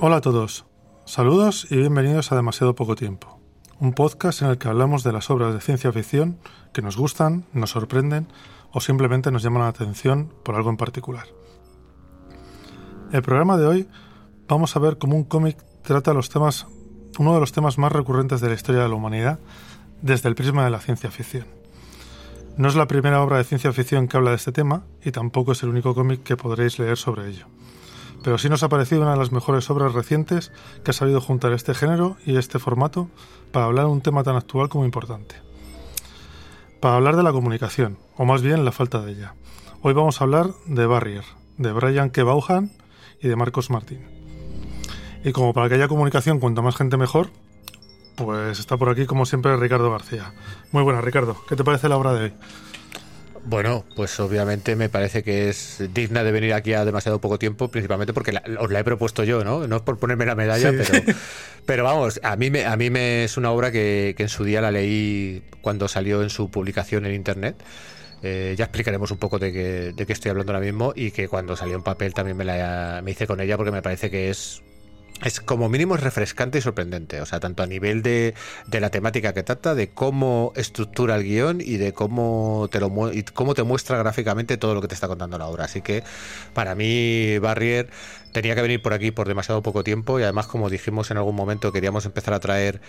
Hola a todos, saludos y bienvenidos a Demasiado Poco Tiempo, un podcast en el que hablamos de las obras de ciencia ficción que nos gustan, nos sorprenden o simplemente nos llaman la atención por algo en particular. El programa de hoy vamos a ver cómo un cómic trata los temas, uno de los temas más recurrentes de la historia de la humanidad desde el prisma de la ciencia ficción. No es la primera obra de ciencia ficción que habla de este tema y tampoco es el único cómic que podréis leer sobre ello. Pero sí nos ha parecido una de las mejores obras recientes que ha sabido juntar este género y este formato para hablar de un tema tan actual como importante. Para hablar de la comunicación, o más bien la falta de ella. Hoy vamos a hablar de Barrier, de Brian K. Y de Marcos Martín. Y como para que haya comunicación cuanta más gente mejor, pues está por aquí como siempre Ricardo García. Muy buena Ricardo, ¿qué te parece la obra de hoy? Bueno, pues obviamente me parece que es digna de venir aquí a demasiado poco tiempo, principalmente porque os la he propuesto yo, ¿no? No es por ponerme la medalla, pero, pero vamos, a mí, me, a mí me es una obra que, en su día la leí cuando salió en su publicación en internet. Eh, ya explicaremos un poco de qué, de qué estoy hablando ahora mismo y que cuando salió en papel también me, la, me hice con ella porque me parece que es es como mínimo es refrescante y sorprendente. O sea, tanto a nivel de, de, la temática que trata, de cómo estructura el guion y de cómo te, lo, cómo te muestra gráficamente todo lo que te está contando la obra. Así que para mí, Barrier tenía que venir por aquí por demasiado poco tiempo y además, como dijimos en algún momento, queríamos empezar a traer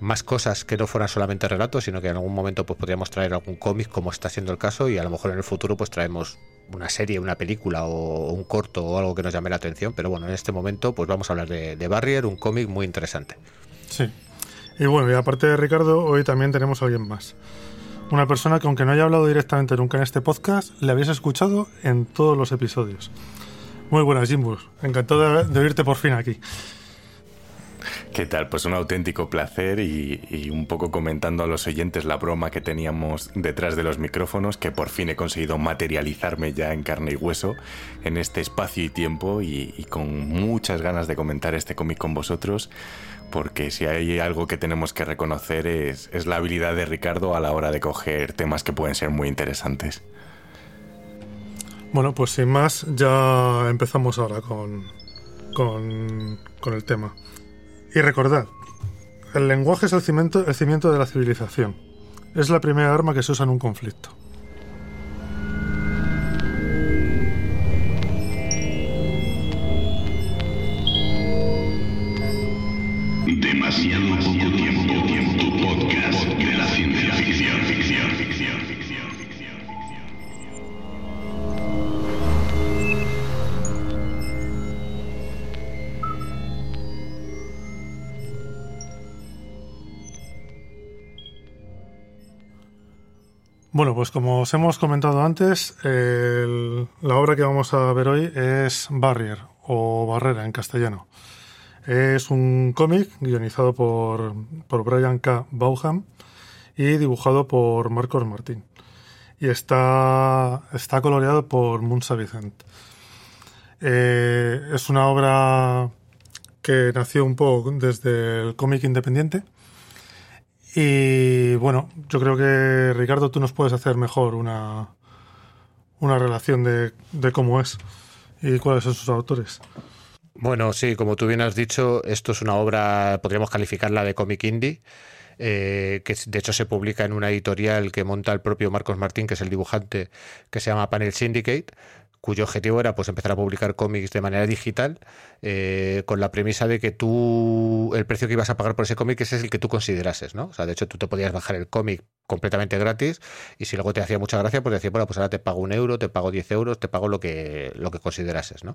más cosas que no fueran solamente relatos, sino que en algún momento pues podríamos traer algún cómic como está siendo el caso y a lo mejor en el futuro pues traemos una serie, una película o un corto o algo que nos llame la atención, pero bueno, en este momento pues vamos a hablar de, de Barrier, un cómic muy interesante. Sí. Y bueno, y aparte de Ricardo, hoy también tenemos a alguien más. Una persona que aunque no haya hablado directamente nunca en este podcast, le habéis escuchado en todos los episodios. Muy buenas, Jimbus. Encantado de oírte por fin aquí. ¿Qué tal? Pues un auténtico placer y, un poco comentando a los oyentes la broma que teníamos detrás de los micrófonos, que por fin he conseguido materializarme ya en carne y hueso en este espacio y tiempo y, con muchas ganas de comentar este cómic con vosotros, porque si hay algo que tenemos que reconocer es, la habilidad de Ricardo a la hora de coger temas que pueden ser muy interesantes. Bueno, pues sin más, ya empezamos ahora con, con el tema. Y recordad, el lenguaje es el cimiento, el cimiento de la civilización. Es la primera arma que se usa en un conflicto. Bueno, pues como os hemos comentado antes, la obra que vamos a ver hoy es Barrier o Barrera en castellano. Es un cómic guionizado por, por Brian K. Bauham y dibujado por Marcos Martín. Y está, está coloreado por Munsa Vicent. Eh, es una obra que nació un poco desde el cómic independiente y bueno, yo creo que Ricardo, tú nos puedes hacer mejor una, una relación de, de cómo es y cuáles son sus autores. Bueno, sí, como tú bien has dicho, esto es una obra, podríamos calificarla de cómic indie. Eh, que de hecho se publica en una editorial que monta el propio Marcos Martín, que es el dibujante, que se llama Panel Syndicate, cuyo objetivo era pues empezar a publicar cómics de manera digital eh, con la premisa de que tú el precio que ibas a pagar por ese cómic es el que tú considerases, ¿no? O sea, de hecho tú te podías bajar el cómic completamente gratis y si luego te hacía mucha gracia pues decía, bueno, pues ahora te pago un euro, te pago 10 euros, te pago lo que, lo que considerases, ¿no?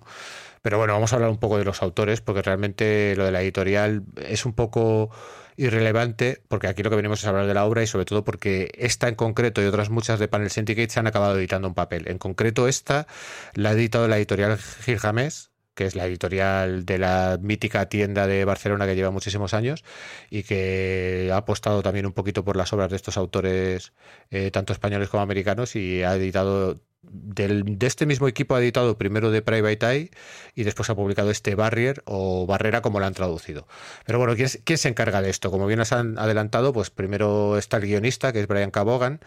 Pero bueno, vamos a hablar un poco de los autores porque realmente lo de la editorial es un poco irrelevante, porque aquí lo que venimos es hablar de la obra y sobre todo porque esta en concreto y otras muchas de Panel Syndicate se han acabado editando un papel. En concreto esta la ha editado la editorial Gilgamesh, que es la editorial de la mítica tienda de Barcelona que lleva muchísimos años y que ha apostado también un poquito por las obras de estos autores, eh, tanto españoles como americanos, y ha editado de este mismo equipo ha editado primero de Private Eye y después ha publicado este Barrier o Barrera como lo han traducido. Pero bueno, ¿quién, se encarga de esto? Como bien nos han adelantado, pues primero está el guionista, que es Brian Cabogan,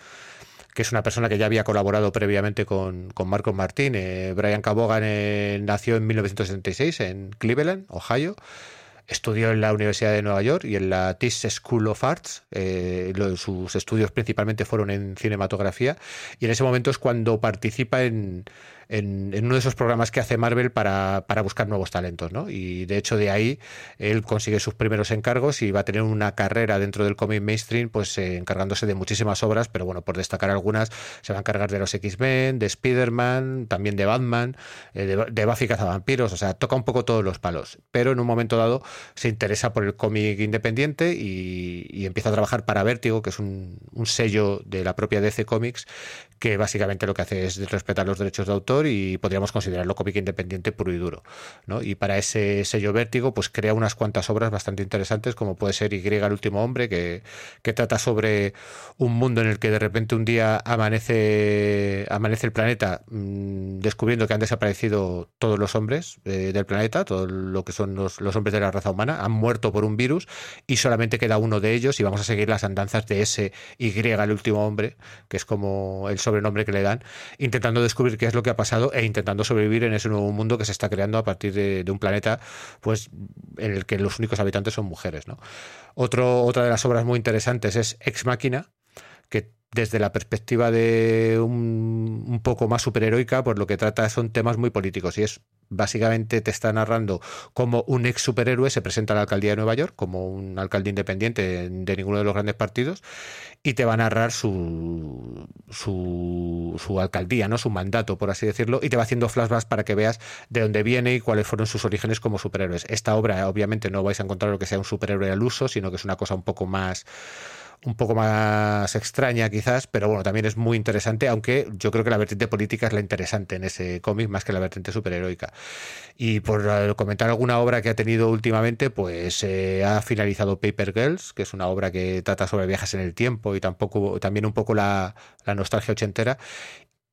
que es una persona que ya había colaborado previamente con, con Marcos Martín. Eh, Brian Cabogan eh, nació en 1976 en Cleveland, Ohio. Estudió en la Universidad de Nueva York y en la Tisch School of Arts. Eh, sus estudios principalmente fueron en cinematografía y en ese momento es cuando participa en, en, uno de esos programas que hace Marvel para, para, buscar nuevos talentos, ¿no? Y de hecho de ahí él consigue sus primeros encargos y va a tener una carrera dentro del cómic mainstream, pues eh, encargándose de muchísimas obras, pero bueno, por destacar algunas, se va a encargar de los X-Men, de Spider-Man, también de Batman, eh, de, de, Buffy Cazavampiros, o sea, toca un poco todos los palos, pero en un momento dado se interesa por el cómic independiente y, y, empieza a trabajar para Vértigo, que es un sello de la propia DC Comics, que básicamente lo que hace es respetar los derechos de autor y podríamos considerarlo cómic independiente puro y duro. ¿no? Y para ese sello vértigo, pues crea unas cuantas obras bastante interesantes, como puede ser Y, el último hombre, que, que trata sobre un mundo en el que de repente un día amanece, amanece el planeta mmm, descubriendo que han desaparecido todos los hombres eh, del planeta, todo lo que son los, los hombres de la raza humana, han muerto por un virus y solamente queda uno de ellos y vamos a seguir las andanzas de ese Y, el último hombre, que es como el sobrenombre que le dan, intentando descubrir qué es lo que ha pasado e intentando sobrevivir en ese nuevo mundo que se está creando a partir de, de un planeta pues en el que los únicos habitantes son mujeres. ¿no? Otro, otra de las obras muy interesantes es Ex Máquina, que desde la perspectiva de un, poco más superheroica, pues lo que trata son temas muy políticos y es básicamente te está narrando cómo un ex superhéroe se presenta a la alcaldía de Nueva York como un alcalde independiente de ninguno de los grandes partidos y te va a narrar su, su, su alcaldía, ¿no? su mandato, por así decirlo, y te va haciendo flashbacks para que veas de dónde viene y cuáles fueron sus orígenes como superhéroes. Esta obra, obviamente, no vais a encontrar lo que sea un superhéroe al uso, sino que es una cosa un poco más un poco más extraña quizás, pero bueno, también es muy interesante, aunque yo creo que la vertiente política es la interesante en ese cómic más que la vertiente superheroica. Y por comentar alguna obra que ha tenido últimamente, pues eh, ha finalizado Paper Girls, que es una obra que trata sobre viajes en el tiempo y tampoco también un poco la, la nostalgia ochentera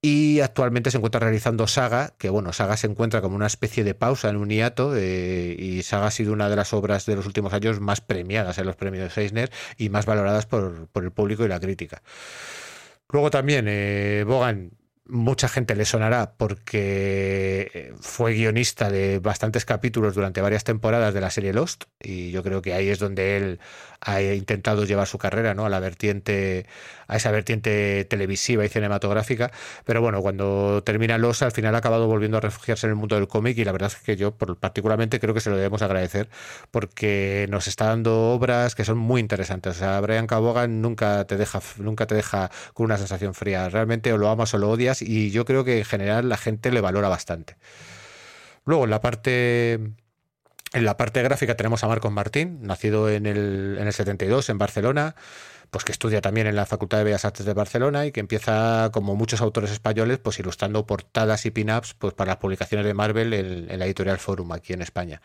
y actualmente se encuentra realizando Saga, que bueno, Saga se encuentra como una especie de pausa en un hiato eh, y Saga ha sido una de las obras de los últimos años más premiadas en los premios de Eisner y más valoradas por, por el público y la crítica. Luego también eh, Bogan mucha gente le sonará porque fue guionista de bastantes capítulos durante varias temporadas de la serie Lost y yo creo que ahí es donde él ha intentado llevar su carrera ¿no? a la vertiente a esa vertiente televisiva y cinematográfica pero bueno cuando termina Lost al final ha acabado volviendo a refugiarse en el mundo del cómic y la verdad es que yo particularmente creo que se lo debemos agradecer porque nos está dando obras que son muy interesantes o sea Brian Cabogan nunca te deja nunca te deja con una sensación fría realmente o lo amas o lo odias y yo creo que en general la gente le valora bastante. Luego, en la parte en la parte gráfica tenemos a Marcos Martín, nacido en el, en el 72 en Barcelona, pues que estudia también en la Facultad de Bellas Artes de Barcelona y que empieza, como muchos autores españoles, pues ilustrando portadas y pin-ups pues, para las publicaciones de Marvel en, en la editorial Forum aquí en España.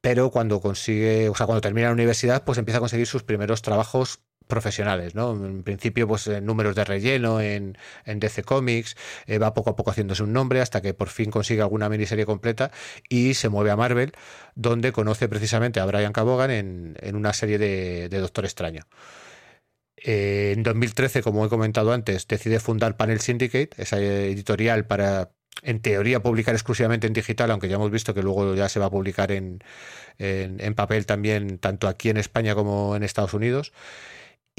Pero cuando consigue, o sea, cuando termina la universidad, pues empieza a conseguir sus primeros trabajos profesionales, ¿no? En principio, pues en números de relleno en, DC Comics, eh, va poco a poco haciéndose un nombre hasta que por fin consigue alguna miniserie completa y se mueve a Marvel, donde conoce precisamente a Brian Cabogan en, en una serie de, de Doctor Extraño. Eh, en 2013, como he comentado antes, decide fundar Panel Syndicate, esa editorial para, en teoría, publicar exclusivamente en digital, aunque ya hemos visto que luego ya se va a publicar en, en, en papel también, tanto aquí en España como en Estados Unidos.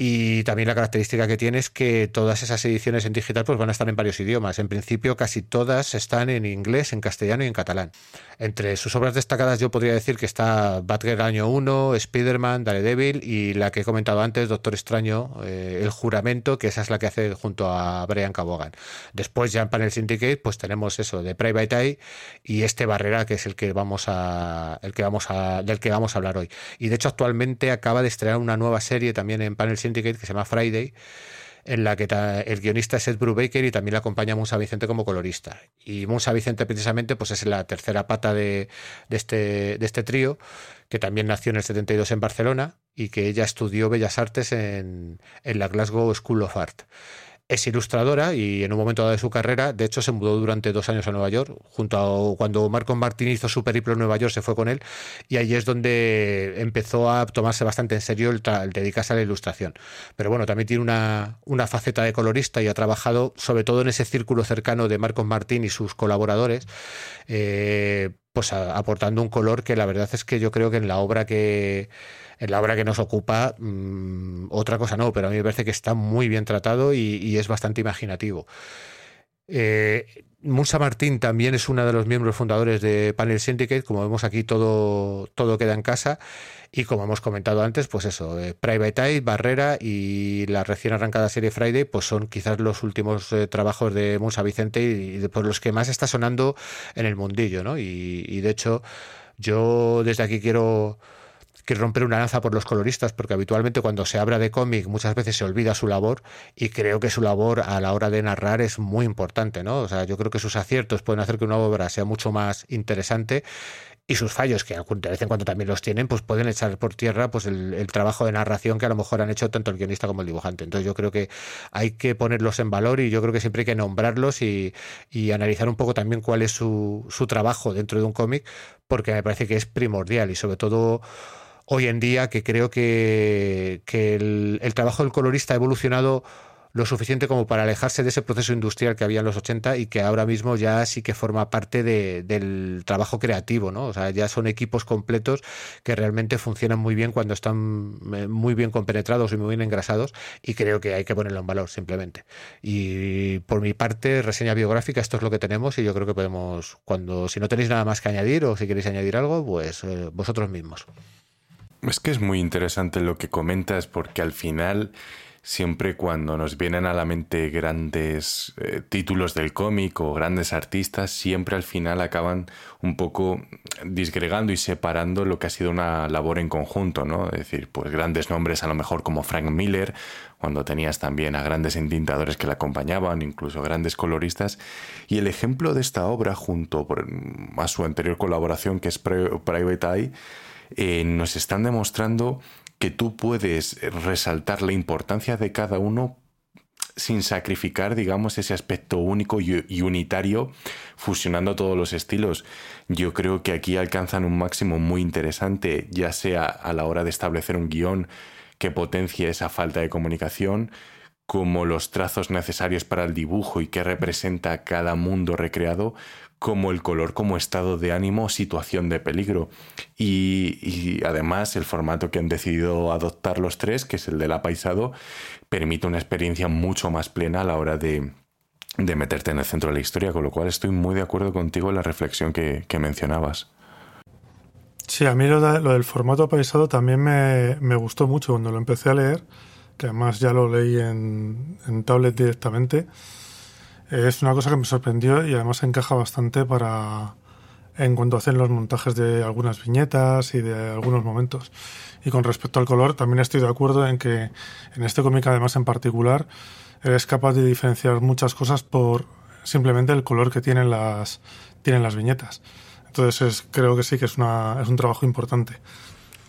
Y también la característica que tiene es que todas esas ediciones en digital pues van a estar en varios idiomas. En principio casi todas están en inglés, en castellano y en catalán. Entre sus obras destacadas yo podría decir que está Batgirl Año 1, Spider-Man, Daredevil y la que he comentado antes, Doctor Extraño, eh, El Juramento, que esa es la que hace junto a Brian Cabogan. Después ya en Panel Syndicate pues tenemos eso de Private Eye y este Barrera que es el que vamos a, el que vamos a, del que vamos a hablar hoy. Y de hecho actualmente acaba de estrenar una nueva serie también en Panel Syndicate Que se llama Friday, en la que el guionista es Ed Brubaker y también le acompaña Musa Vicente como colorista. Y Musa Vicente precisamente pues es la tercera pata de, de, este, de este trío, que también nació en el 72 en Barcelona y que ella estudió Bellas Artes en, en la Glasgow School of Art. Es ilustradora y en un momento dado de su carrera, de hecho, se mudó durante dos años a Nueva York, junto a cuando Marco Martín hizo su periplo en Nueva York, se fue con él y ahí es donde empezó a tomarse bastante en serio el, dedicarse a la ilustración. Pero bueno, también tiene una, una, faceta de colorista y ha trabajado sobre todo en ese círculo cercano de Marcos Martín y sus colaboradores. Eh, pues aportando un color que la verdad es que yo creo que en la obra que en la obra que nos ocupa, mm, otra cosa no, pero a mí me parece que está muy bien tratado y, es bastante imaginativo. Eh, Musa Martín también es uno de los miembros fundadores de Panel Syndicate, como vemos aquí todo, todo queda en casa y como hemos comentado antes, pues eso, eh, Private Eye, Barrera y la recién arrancada serie Friday, pues son quizás los últimos eh, trabajos de Musa Vicente y, por los que más está sonando en el mundillo, ¿no? y de hecho yo desde aquí quiero que romper una lanza por los coloristas, porque habitualmente cuando se habla de cómic muchas veces se olvida su labor y creo que su labor a la hora de narrar es muy importante, ¿no? O sea, yo creo que sus aciertos pueden hacer que una obra sea mucho más interesante y sus fallos, que de vez en cuando también los tienen, pues pueden echar por tierra pues el, trabajo de narración que a lo mejor han hecho tanto el guionista como el dibujante. Entonces yo creo que hay que ponerlos en valor y yo creo que siempre hay que nombrarlos y, y analizar un poco también cuál es su, su trabajo dentro de un cómic, porque me parece que es primordial y sobre todo hoy en día que creo que, el, trabajo del colorista ha evolucionado lo suficiente como para alejarse de ese proceso industrial que había en los 80 y que ahora mismo ya sí que forma parte de, del trabajo creativo, ¿no? O sea, ya son equipos completos que realmente funcionan muy bien cuando están eh, muy bien compenetrados y muy bien engrasados y creo que hay que ponerlo en valor simplemente. Y por mi parte, reseña biográfica, esto es lo que tenemos y yo creo que podemos, cuando si no tenéis nada más que añadir o si queréis añadir algo, pues eh, vosotros mismos. Es que es muy interesante lo que comentas porque al final siempre cuando nos vienen a la mente grandes eh, títulos del cómic o grandes artistas, siempre al final acaban un poco disgregando y separando lo que ha sido una labor en conjunto, ¿no? Es decir, pues grandes nombres a lo mejor como Frank Miller, cuando tenías también a grandes entintadores que la acompañaban, incluso grandes coloristas, y el ejemplo de esta obra junto a su anterior colaboración que es Private Eye, eh, nos están demostrando que tú puedes resaltar la importancia de cada uno sin sacrificar, digamos, ese aspecto único y unitario, fusionando todos los estilos. Yo creo que aquí alcanzan un máximo muy interesante, ya sea a la hora de establecer un guion que potencie esa falta de comunicación, como los trazos necesarios para el dibujo y que representa cada mundo recreado, como el color como estado de ánimo o situación de peligro. Y, además el formato que han decidido adoptar los tres, que es el del apaisado, permite una experiencia mucho más plena a la hora de, meterte en el centro de la historia, con lo cual estoy muy de acuerdo contigo en la reflexión que, mencionabas. Sí, a mí lo, del formato apaisado también me, gustó mucho cuando lo empecé a leer, que además ya lo leí en, en tablet directamente es una cosa que me sorprendió y además encaja bastante para en cuanto hacen los montajes de algunas viñetas y de algunos momentos. Y con respecto al color, también estoy de acuerdo en que en este cómic, además en particular, eres capaz de diferenciar muchas cosas por simplemente el color que tienen las, tienen las viñetas. Entonces creo que sí que es, una, es un trabajo importante.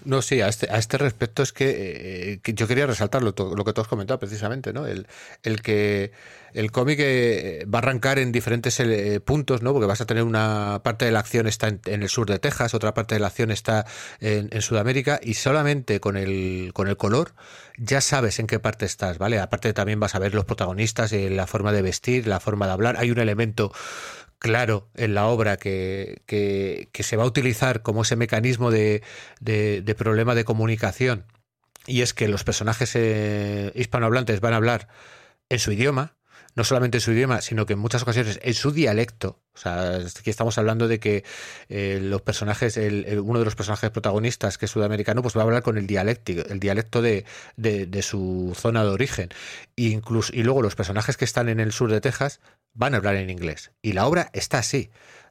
No, sí, a este, a este respecto es que, eh, yo quería resaltar lo, lo, que tú has comentado precisamente, ¿no? El, el que el cómic eh, va a arrancar en diferentes eh, puntos, ¿no? Porque vas a tener una parte de la acción está en, el sur de Texas, otra parte de la acción está en, en, Sudamérica y solamente con el, con el color ya sabes en qué parte estás, ¿vale? Aparte también vas a ver los protagonistas, la forma de vestir, la forma de hablar. Hay un elemento claro en la obra que, que, se va a utilizar como ese mecanismo de, de, problema de comunicación y es que los personajes eh, hispanohablantes van a hablar en su idioma, no solamente en su idioma, sino que en muchas ocasiones en su dialecto. O sea, aquí estamos hablando de que eh, los personajes, el, uno de los personajes protagonistas, que es sudamericano, pues va a hablar con el dialecto, el dialecto de, de, su zona de origen. incluso, y luego los personajes que están en el sur de Texas van a hablar en inglés. Y la obra está así.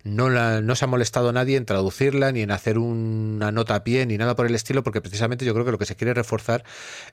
No, la, no se ha molestado nadie en traducirla, ni en hacer una nota a pie, ni nada por el estilo, porque precisamente yo creo que lo que se quiere reforzar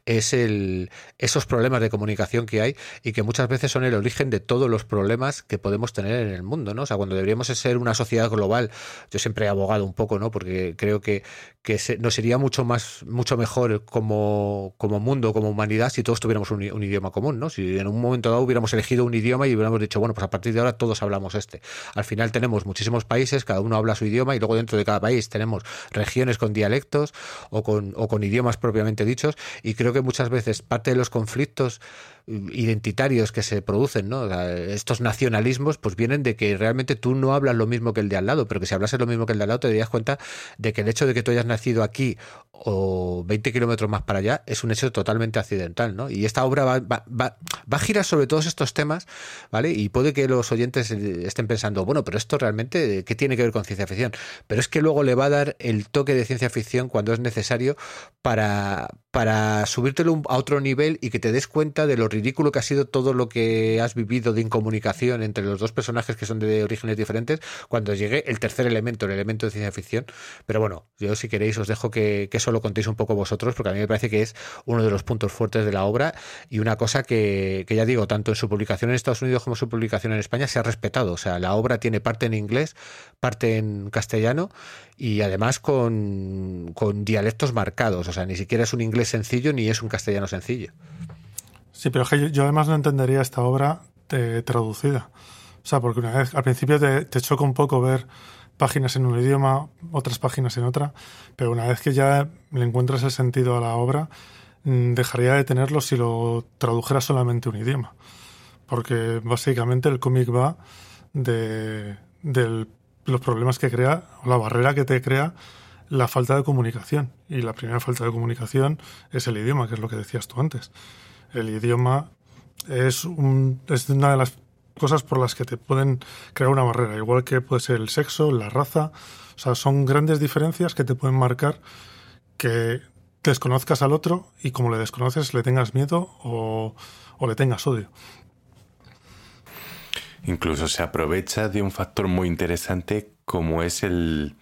es el, esos problemas de comunicación que hay y que muchas veces son el origen de todos los problemas que podemos tener en el mundo. ¿no? sea, cuando deberíamos ser una sociedad global, yo siempre he abogado un poco, ¿no? Porque creo que, que nos sería mucho más, mucho mejor como, como mundo, como humanidad, si todos tuviéramos un, idioma común, ¿no? Si en un momento dado hubiéramos elegido un idioma y hubiéramos dicho, bueno, pues a partir de ahora todos hablamos este. Al final tenemos países, cada uno habla su idioma y luego dentro de cada país tenemos regiones con dialectos o con, o con idiomas propiamente dichos. Y creo que muchas veces parte de los conflictos identitarios que se producen, ¿no? estos nacionalismos, pues vienen de que realmente tú no hablas lo mismo que el de al lado, pero que si hablases lo mismo que el de al lado te darías cuenta de que el hecho de que tú hayas nacido aquí o 20 kilómetros más para allá es un hecho totalmente accidental, ¿no? Y esta obra va, a girar sobre todos estos temas, ¿vale? Y puede que los oyentes estén pensando, bueno, pero esto realmente, ¿qué tiene que ver con ciencia ficción? Pero es que luego le va a dar el toque de ciencia ficción cuando es necesario para, para subírtelo a otro nivel y que te des cuenta de lo ridículo que ha sido todo lo que has vivido de incomunicación entre los dos personajes que son de orígenes diferentes cuando llegue el tercer elemento, el elemento de ciencia ficción. Pero bueno, yo si queréis os dejo que, eso lo contéis un poco vosotros, porque a mí me parece que es uno de los puntos fuertes de la obra y una cosa que, que ya digo, tanto en su publicación en Estados Unidos como en su publicación en España se ha respetado. O sea, la obra tiene parte en inglés, parte en castellano y además con dialectos marcados. O sea, ni siquiera es un inglés sencillo ni es un castellano sencillo. Sí, pero yo, yo además no entendería esta obra de, traducida. O sea, porque una vez, al principio te, choca un poco ver páginas en un idioma, otras páginas en otra, pero una vez que ya le encuentras el sentido a la obra, dejaría de tenerlo si lo tradujera solamente un idioma. Porque básicamente el cómic va de, de los problemas que crea, o la barrera que te crea la falta de comunicación. Y la primera falta de comunicación es el idioma, que es lo que decías tú antes el idioma es, un, una de las cosas por las que te pueden crear una barrera, igual que puede ser el sexo, la raza. O sea, son grandes diferencias que te pueden marcar que desconozcas al otro y como le desconoces le tengas miedo o, le tengas odio. Incluso se aprovecha de un factor muy interesante como es el,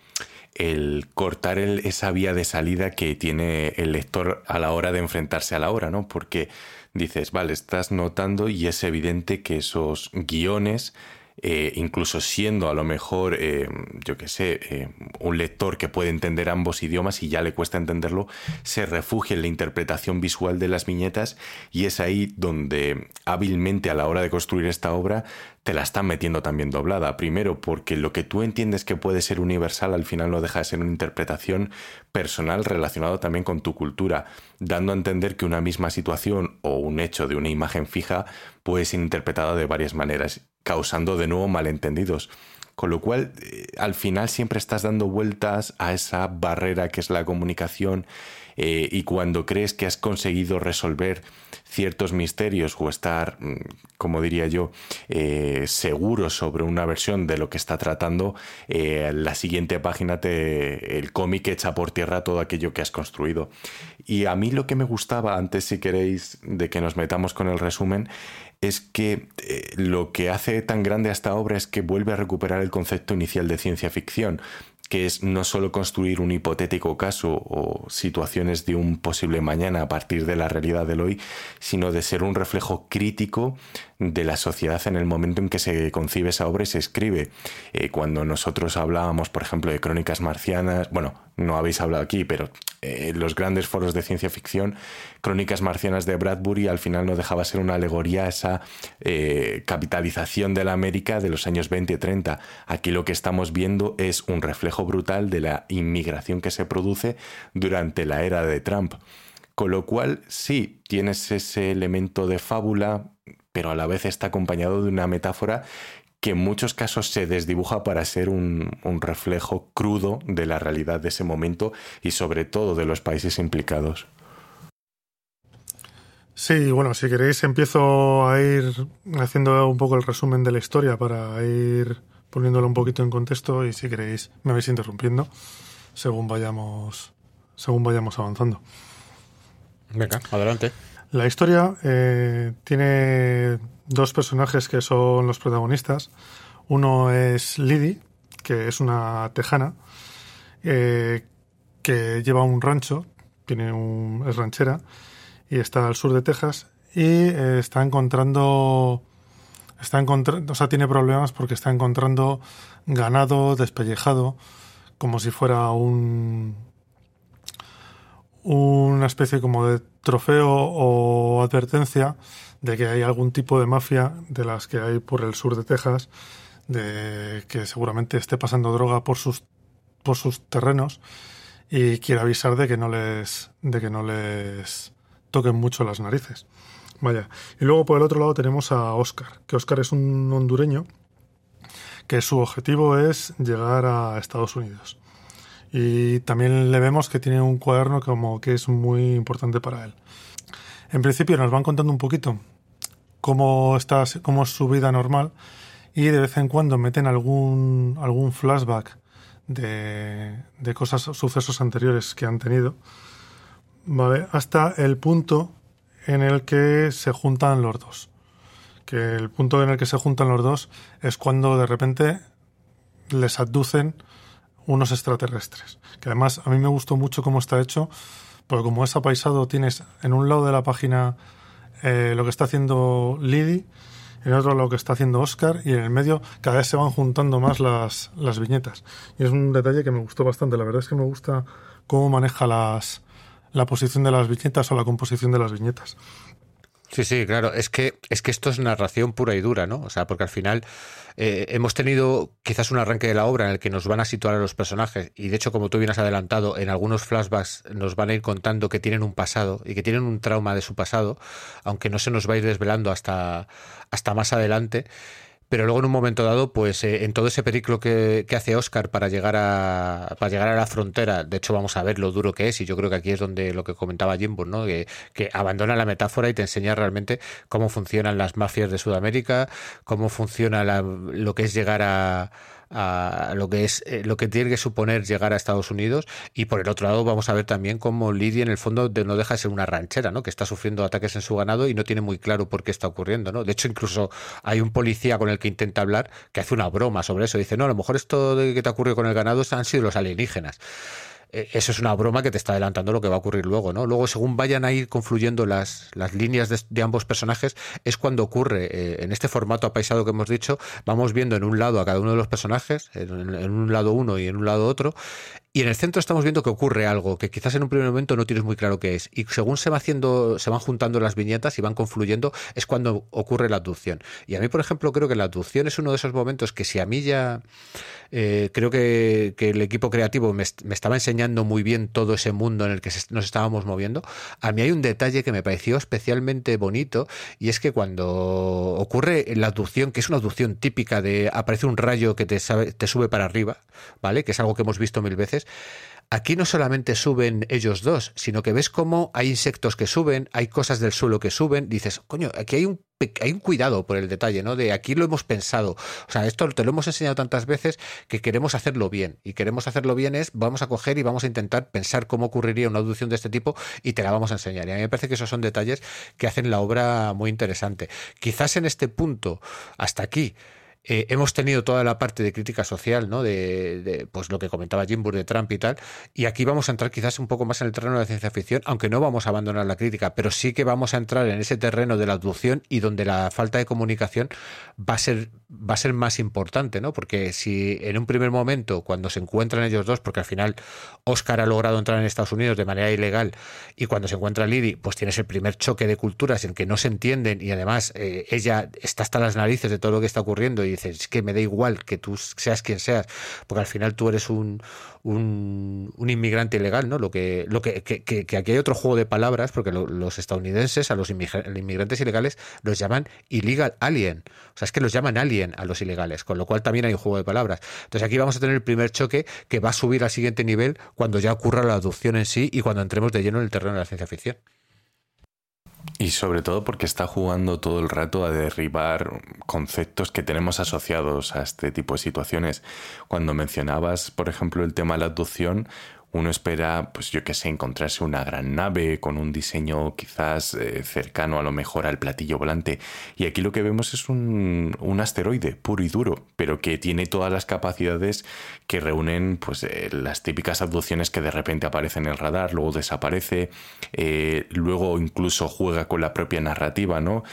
cortar esa vía de salida que tiene el lector a la hora de enfrentarse a la obra, ¿no? Porque dices, vale, estás notando y es evidente que esos guiones eh, incluso siendo a lo mejor, eh, yo que sé, eh, un lector que puede entender ambos idiomas y ya le cuesta entenderlo, se refugia en la interpretación visual de las viñetas y es ahí donde hábilmente a la hora de construir esta obra te la están metiendo también doblada. Primero, porque lo que tú entiendes que puede ser universal al final no deja de ser una interpretación personal relacionado también con tu cultura, dando a entender que una misma situación o un hecho de una imagen fija puede ser interpretada de varias maneras, causando de nuevo malentendidos. Con lo cual, eh, al final siempre estás dando vueltas a esa barrera que es la comunicación eh, y cuando crees que has conseguido resolver ciertos misterios o estar, mm, como diría yo, eh, seguro sobre una versión de lo que está tratando, la siguiente página te, el cómic echa por tierra todo aquello que has construido. Y a mí lo que me gustaba, antes si queréis, de que nos metamos con el resumen, es que eh, lo que hace tan grande a esta obra es que vuelve a recuperar el concepto inicial de ciencia ficción, que es no solo construir un hipotético caso o situaciones de un posible mañana a partir de la realidad del hoy, sino de ser un reflejo crítico de la sociedad en el momento en que se concibe esa obra y se escribe. Eh, cuando nosotros hablábamos, por ejemplo, de crónicas marcianas, bueno, no habéis hablado aquí, pero eh, los grandes foros de ciencia ficción, Crónicas Marcianas de Bradbury al final no dejaba ser una alegoría esa eh, capitalización de la América de los años 20 y 30. Aquí lo que estamos viendo es un reflejo brutal de la inmigración que se produce durante la era de Trump. Con lo cual, sí, tienes ese elemento de fábula, pero a la vez está acompañado de una metáfora que en muchos casos se desdibuja para ser un, un, reflejo crudo de la realidad de ese momento y sobre todo de los países implicados. Sí, bueno, si queréis empiezo a ir haciendo un poco el resumen de la historia para ir poniéndolo un poquito en contexto y si queréis me vais interrumpiendo según vayamos según vayamos avanzando. Venga, adelante. La historia eh, tiene dos personajes que son los protagonistas. Uno es Lidi, que es una tejana, eh, que lleva un rancho, tiene un, es ranchera, y está al sur de Texas, y eh, está encontrando está encontrando, o sea, tiene problemas porque está encontrando ganado despellejado, como si fuera un una especie como de trofeo o advertencia de que hay algún tipo de mafia de las que hay por el sur de Texas, de que seguramente esté pasando droga por sus por sus terrenos y quiere avisar de que no les de que no les toquen mucho las narices. Vaya. Y luego por el otro lado tenemos a Oscar, que Oscar es un hondureño que su objetivo es llegar a Estados Unidos. Y también le vemos que tiene un cuaderno como que es muy importante para él. En principio nos van contando un poquito cómo, está, cómo es su vida normal y de vez en cuando meten algún, algún flashback de, de cosas, sucesos anteriores que han tenido, ¿vale? Hasta el punto en el que se juntan los dos. Que el punto en el que se juntan los dos es cuando de repente les aducen unos extraterrestres. Que además a mí me gustó mucho cómo está hecho, porque como es apaisado, tienes en un lado de la página eh, lo que está haciendo Lidi, en otro lo que está haciendo Oscar, y en el medio cada vez se van juntando más las, las viñetas. Y es un detalle que me gustó bastante. La verdad es que me gusta cómo maneja las, la posición de las viñetas o la composición de las viñetas. Sí, sí, claro. Es que, es que esto es narración pura y dura, ¿no? O sea, porque al final eh, hemos tenido quizás un arranque de la obra en el que nos van a situar a los personajes y de hecho, como tú bien has adelantado, en algunos flashbacks nos van a ir contando que tienen un pasado y que tienen un trauma de su pasado, aunque no se nos va a ir desvelando hasta, hasta más adelante pero luego en un momento dado, pues eh, en todo ese periplo que, hace Oscar para llegar a para llegar a la frontera, de hecho vamos a ver lo duro que es y yo creo que aquí es donde lo que comentaba Jimbo, ¿no? Que, que abandona la metáfora y te enseña realmente cómo funcionan las mafias de Sudamérica, cómo funciona lo que es llegar a a lo que es eh, lo que tiene que suponer llegar a Estados Unidos y por el otro lado vamos a ver también cómo Lidia en el fondo no deja de ser una ranchera, ¿no? Que está sufriendo ataques en su ganado y no tiene muy claro por qué está ocurriendo, ¿no? De hecho incluso hay un policía con el que intenta hablar que hace una broma sobre eso, dice, "No, a lo mejor esto de que te ocurre con el ganado han sido los alienígenas." Eh, eso es una broma que te está adelantando lo que va a ocurrir luego, ¿no? Luego, según vayan a ir confluyendo las, las líneas de, ambos personajes, es cuando ocurre, eh, en este formato apaisado que hemos dicho, vamos viendo en un lado a cada uno de los personajes, en, en, un lado uno y en un lado otro, y en el centro estamos viendo que ocurre algo que quizás en un primer momento no tienes muy claro qué es. Y según se va haciendo, se van juntando las viñetas y van confluyendo, es cuando ocurre la abducción. Y a mí, por ejemplo, creo que la abducción es uno de esos momentos que si a mí ya eh, creo que, el equipo creativo me, estaba enseñando muy bien todo ese mundo en el que nos estábamos moviendo, a mí hay un detalle que me pareció especialmente bonito y es que cuando ocurre la abducción, que es una abducción típica de aparece un rayo que te, te sube para arriba, ¿vale? Que es algo que hemos visto mil veces Aquí no solamente suben ellos dos, sino que ves cómo hay insectos que suben, hay cosas del suelo que suben, dices, coño, aquí hay un, hay un cuidado por el detalle, ¿no? De aquí lo hemos pensado. O sea, esto te lo hemos enseñado tantas veces que queremos hacerlo bien. Y queremos hacerlo bien es, vamos a coger y vamos a intentar pensar cómo ocurriría una abducción de este tipo y te la vamos a enseñar. Y a mí me parece que esos son detalles que hacen la obra muy interesante. Quizás en este punto, hasta aquí, eh, hemos tenido toda la parte de crítica social, ¿no? De, pues lo que comentaba Jim Burr de Trump y tal. Y aquí vamos a entrar quizás un poco más en el terreno de la ciencia ficción, aunque no vamos a abandonar la crítica, pero sí que vamos a entrar en ese terreno de la abducción y donde la falta de comunicación va a ser va a ser más importante, ¿no? Porque si en un primer momento, cuando se encuentran ellos dos, porque al final Oscar ha logrado entrar en Estados Unidos de manera ilegal, y cuando se encuentra Lily, pues tienes el primer choque de culturas en que no se entienden y además eh, ella está hasta las narices de todo lo que está ocurriendo y dices, es que me da igual que tú seas quien seas, porque al final tú eres un, un, inmigrante ilegal, ¿no? Lo que, lo que, que, aquí hay otro juego de palabras, porque los estadounidenses a los inmigrantes ilegales los llaman illegal alien. O sea, es que los llaman alien a los ilegales, con lo cual también hay un juego de palabras. Entonces aquí vamos a tener el primer choque que va a subir al siguiente nivel cuando ya ocurra la adopción en sí y cuando entremos de lleno en el terreno de la ciencia ficción. Y sobre todo porque está jugando todo el rato a derribar conceptos que tenemos asociados a este tipo de situaciones. Cuando mencionabas, por ejemplo, el tema de la abducción, uno espera, pues yo que sé, encontrarse una gran nave con un diseño quizás eh, cercano a lo mejor al platillo volante. Y aquí lo que vemos es un, asteroide puro y duro, pero que tiene todas las capacidades que reúnen pues eh, las típicas abducciones que de repente aparecen en el radar, luego desaparece, eh, luego incluso juega con la propia narrativa, ¿no?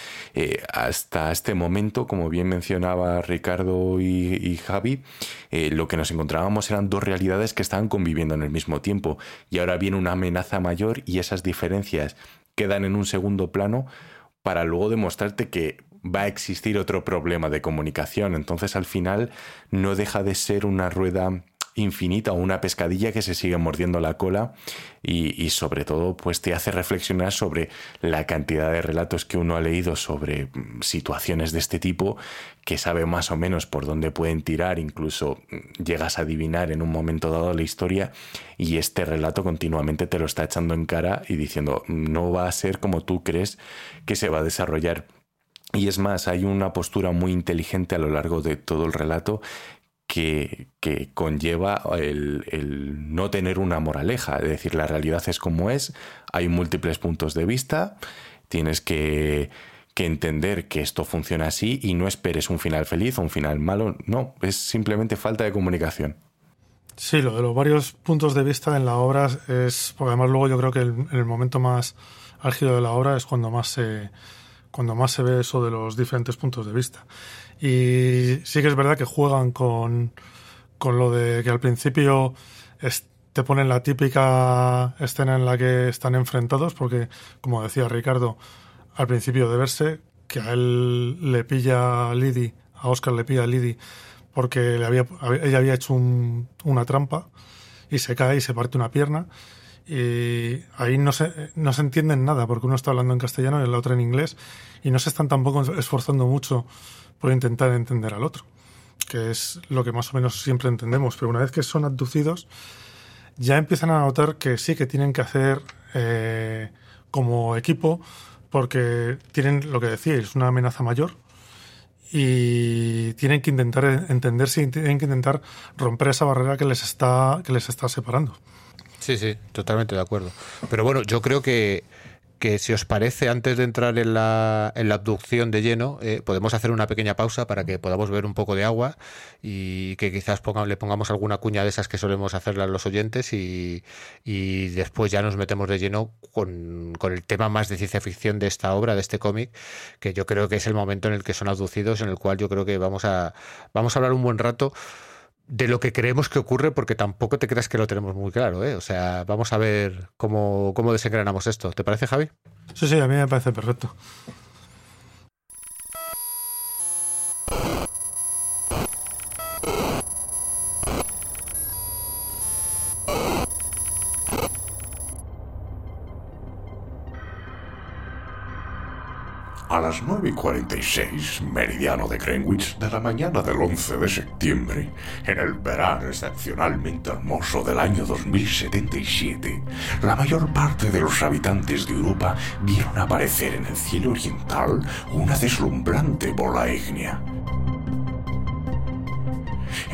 hasta este momento, como bien mencionaba Ricardo y, y Javi, lo que nos encontrábamos eran dos realidades que estaban conviviendo en el mismo tiempo y ahora viene una amenaza mayor y esas diferencias quedan en un segundo plano para luego demostrarte que va a existir otro problema de comunicación. Entonces al final no deja de ser una rueda infinita o una pescadilla que se sigue mordiendo la cola y, sobre todo pues te hace reflexionar sobre la cantidad de relatos que uno ha leído sobre mm, situaciones de este tipo que sabe más o menos por dónde pueden tirar, incluso mm, llegas a adivinar en un momento dado la historia y este relato continuamente te lo está echando en cara y diciendo no va a ser como tú crees que se va a desarrollar. Y es más, hay una postura muy inteligente a lo largo de todo el relato que, conlleva el, no tener una moraleja, es decir, la realidad es como es, hay múltiples puntos de vista, tienes que, entender que esto funciona así y no esperes un final feliz o un final malo, no, es simplemente falta de comunicación. Sí, lo de los varios puntos de vista en la obra es, porque además luego yo creo que el, el momento más álgido de la obra es cuando más se, cuando más se ve eso de los diferentes puntos de vista. Y sí que es verdad que juegan con, con lo de que al principio te ponen la típica escena en la que están enfrentados, porque, como decía Ricardo, al principio de verse, que a él le pilla a Liddy, a Oscar le pilla a Liddy, porque le había, ella había hecho una trampa y se cae y se parte una pierna. Y ahí no se, no se entienden nada, porque uno está hablando en castellano y el otro en inglés, y no se están tampoco esforzando mucho por intentar entender al otro, que es lo que más o menos siempre entendemos. Pero una vez que son abducidos, ya empiezan a notar que sí que tienen que hacer eh, como equipo, porque tienen lo que decíais, una amenaza mayor y tienen que intentar entenderse y tienen que intentar romper esa barrera que les está que les está separando. Sí, sí, totalmente de acuerdo. Pero bueno, yo creo que que si os parece, antes de entrar en la, en la abducción de lleno, eh, podemos hacer una pequeña pausa para que podamos ver un poco de agua y que quizás le pongamos alguna cuña de esas que solemos hacerle a los oyentes y, y después ya nos metemos de lleno con, con, el tema más de ciencia ficción de esta obra, de este cómic, que yo creo que es el momento en el que son abducidos, en el cual yo creo que vamos a, vamos a hablar un buen rato de lo que creemos que ocurre, porque tampoco te creas que lo tenemos muy claro. ¿eh? O sea, vamos a ver cómo, cómo desengranamos esto. ¿Te parece, Javi? Sí, sí, a mí me parece perfecto. A las 9 y 46, meridiano de Greenwich, de la mañana del 11 de septiembre, en el verano excepcionalmente hermoso del año 2077, la mayor parte de los habitantes de Europa vieron aparecer en el cielo oriental una deslumbrante bola ígnea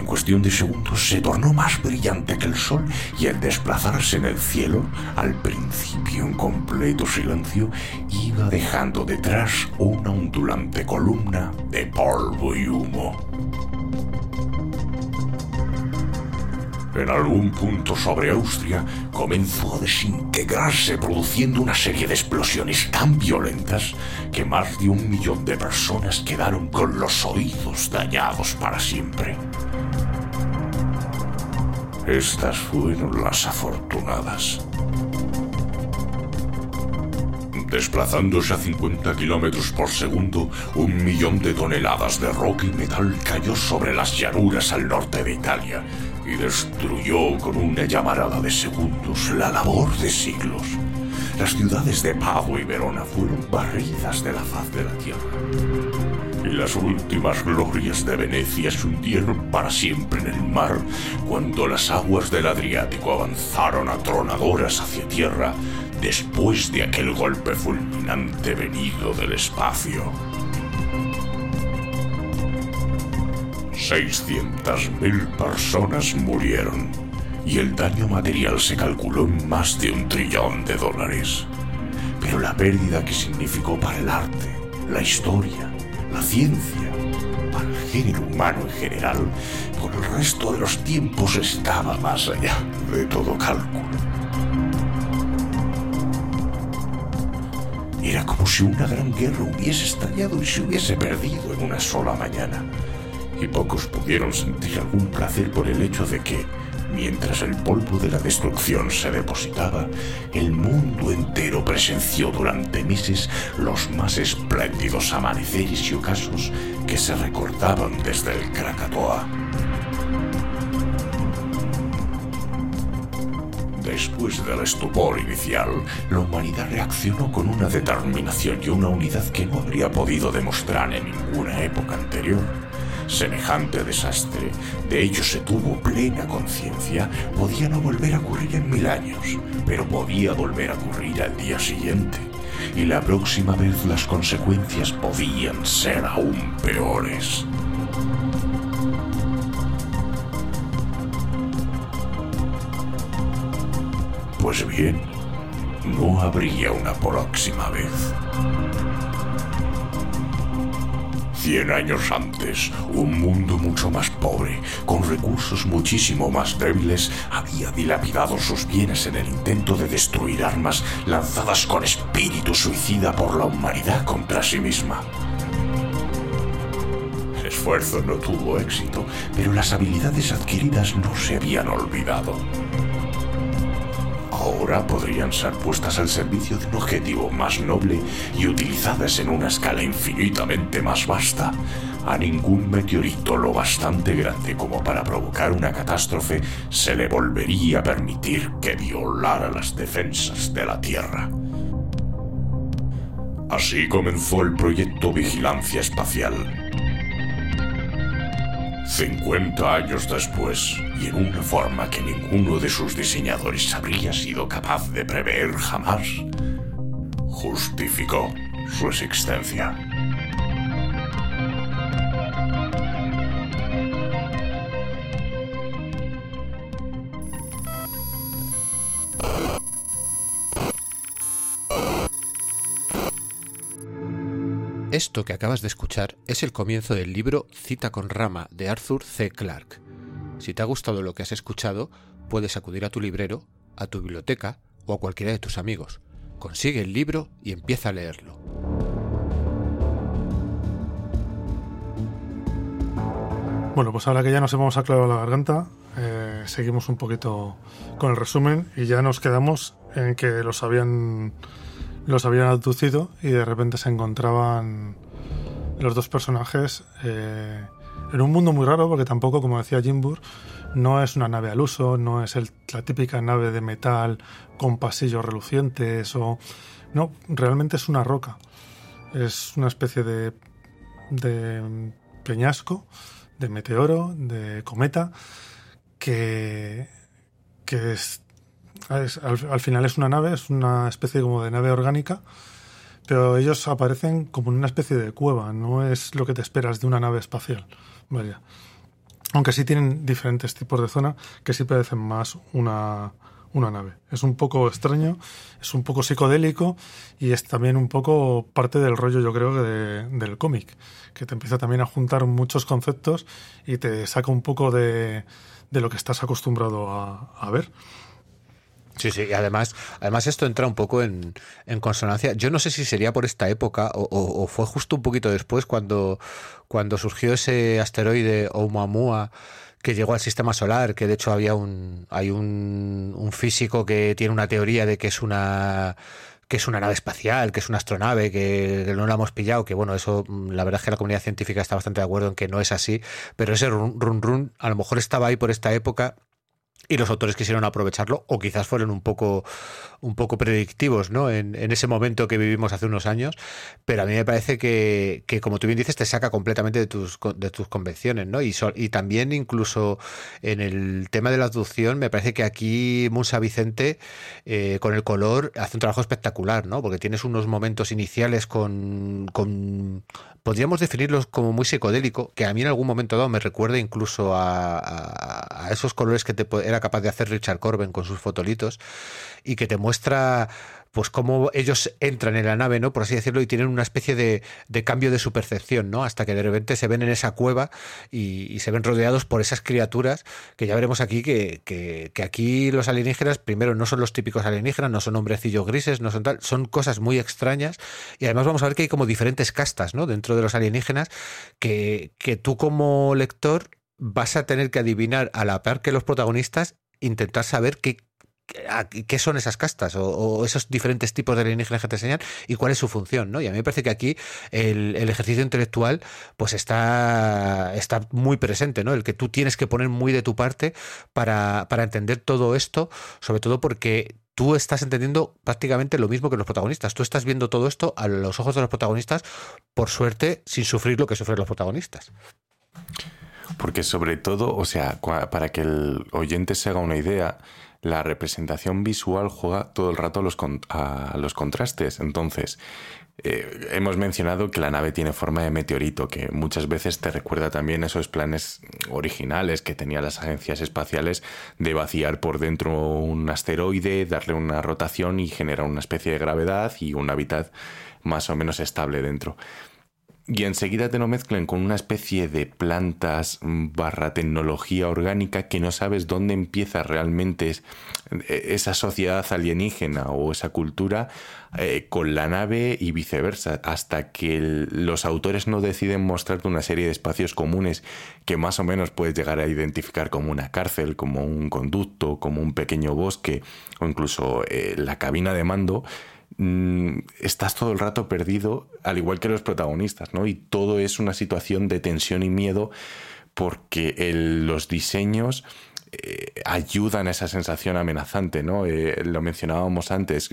cuestión de segundos se tornó más brillante que el sol y al desplazarse en el cielo, al principio en completo silencio, iba dejando detrás una ondulante columna de polvo y humo. En algún punto sobre Austria comenzó a desintegrarse produciendo una serie de explosiones tan violentas que más de un millón de personas quedaron con los oídos dañados para siempre. Estas fueron las afortunadas. Desplazándose a 50 kilómetros por segundo, un millón de toneladas de roca y metal cayó sobre las llanuras al norte de Italia y destruyó con una llamarada de segundos la labor de siglos. Las ciudades de Padua y Verona fueron barridas de la faz de la tierra las últimas glorias de Venecia se hundieron para siempre en el mar cuando las aguas del Adriático avanzaron atronadoras hacia tierra después de aquel golpe fulminante venido del espacio. 600.000 personas murieron y el daño material se calculó en más de un trillón de dólares. Pero la pérdida que significó para el arte, la historia, la ciencia, para el género humano en general, por el resto de los tiempos estaba más allá de todo cálculo. Era como si una gran guerra hubiese estallado y se hubiese perdido en una sola mañana. Y pocos pudieron sentir algún placer por el hecho de que, mientras el polvo de la destrucción se depositaba, el mundo entero presenció durante meses los más espléndidos amaneceres y ocasos que se recordaban desde el Krakatoa. Después del estupor inicial, la humanidad reaccionó con una determinación y una unidad que no habría podido demostrar en ninguna época anterior. Semejante desastre, de ello se tuvo plena conciencia, podía no volver a ocurrir en mil años, pero podía volver a ocurrir al día siguiente. Y la próxima vez las consecuencias podían ser aún peores. Pues bien, no habría una próxima vez. Cien años antes, un mundo mucho más pobre, con recursos muchísimo más débiles, había dilapidado sus bienes en el intento de destruir armas lanzadas con espíritu suicida por la humanidad contra sí misma. El esfuerzo no tuvo éxito, pero las habilidades adquiridas no se habían olvidado ahora podrían ser puestas al servicio de un objetivo más noble y utilizadas en una escala infinitamente más vasta. A ningún meteorito lo bastante grande como para provocar una catástrofe se le volvería a permitir que violara las defensas de la Tierra. Así comenzó el proyecto Vigilancia Espacial 50 años después, y en una forma que ninguno de sus diseñadores habría sido capaz de prever jamás, justificó su existencia. Esto que acabas de escuchar es el comienzo del libro Cita con Rama de Arthur C. Clarke. Si te ha gustado lo que has escuchado, puedes acudir a tu librero, a tu biblioteca o a cualquiera de tus amigos. Consigue el libro y empieza a leerlo. Bueno, pues ahora que ya nos hemos aclarado la garganta, eh, seguimos un poquito con el resumen y ya nos quedamos en que los habían los habían abducido y de repente se encontraban los dos personajes eh, en un mundo muy raro porque tampoco, como decía Jimbur, no es una nave al uso, no es la típica nave de metal con pasillos relucientes o... No, realmente es una roca. Es una especie de, de peñasco, de meteoro, de cometa, que, que es al, final es una nave, es una especie como de nave orgánica, pero ellos aparecen como en una especie de cueva, no es lo que te esperas de una nave espacial. Vaya. Aunque sí tienen diferentes tipos de zona que sí parecen más una, una nave. Es un poco extraño, es un poco psicodélico y es también un poco parte del rollo, yo creo, del cómic, que te empieza también a juntar muchos conceptos y te saca un poco de, de lo que estás acostumbrado a, a ver. Sí, sí, y además, además esto entra un poco en, consonancia. Yo no sé si sería por esta época o, fue justo un poquito después cuando, cuando surgió ese asteroide Oumuamua que llegó al sistema solar, que de hecho había un, hay un, un físico que tiene una teoría de que es una que es una nave espacial, que es una astronave, que, no la hemos pillado, que bueno, eso la verdad es que la comunidad científica está bastante de acuerdo en que no es así, pero ese run run, run a lo mejor estaba ahí por esta época y los autores quisieron aprovecharlo o quizás fueron un poco un poco predictivos ¿no? en, ese momento que vivimos hace unos años pero a mí me parece que, como tú bien dices te saca completamente de tus, de tus convenciones ¿no? y, y también incluso en el tema de la abducción me parece que aquí Musa Vicente eh, con el color hace un trabajo espectacular ¿no? porque tienes unos momentos iniciales con, con podríamos definirlos como muy psicodélico que a mí en algún momento dado me recuerda incluso a, a, esos colores que te era capaz de hacer Richard Corben con sus fotolitos y que te muestra pues cómo ellos entran en la nave, ¿no? Por así decirlo, y tienen una especie de, cambio de su percepción, ¿no? Hasta que de repente se ven en esa cueva y, se ven rodeados por esas criaturas que ya veremos aquí que, que, aquí los alienígenas, primero, no son los típicos alienígenas, no son hombrecillos grises, no son tal, son cosas muy extrañas y además vamos a ver que hay como diferentes castas, ¿no? Dentro de los alienígenas que, que tú como lector vas a tener que adivinar a la par que los protagonistas intentar saber qué, qué son esas castas o, esos diferentes tipos de alienígenas que te enseñan y cuál es su función, ¿no? Y a mí me parece que aquí el, ejercicio intelectual pues está, está muy presente, ¿no? El que tú tienes que poner muy de tu parte para, para entender todo esto, sobre todo porque tú estás entendiendo prácticamente lo mismo que los protagonistas. Tú estás viendo todo esto a los ojos de los protagonistas, por suerte, sin sufrir lo que sufren los protagonistas. Porque sobre todo, o sea, para que el oyente se haga una idea, la representación visual juega todo el rato a los, contrastes. Entonces, eh, hemos mencionado que la nave tiene forma de meteorito, que muchas veces te recuerda también esos planes originales que tenían las agencias espaciales de vaciar por dentro un asteroide, darle una rotación y generar una especie de gravedad y un hábitat más o menos estable dentro y enseguida te lo mezclan con una especie de plantas barra tecnología orgánica que no sabes dónde empieza realmente esa sociedad alienígena o esa cultura eh, con la nave y viceversa, hasta que los autores no deciden mostrarte una serie de espacios comunes que más o menos puedes llegar a identificar como una cárcel, como un conducto, como un pequeño bosque o incluso eh, la cabina de mando Mm, estás todo el rato perdido, al igual que los protagonistas, ¿no? Y todo es una situación de tensión y miedo porque los diseños eh, ayudan a esa sensación amenazante, ¿no? Eh, lo mencionábamos antes,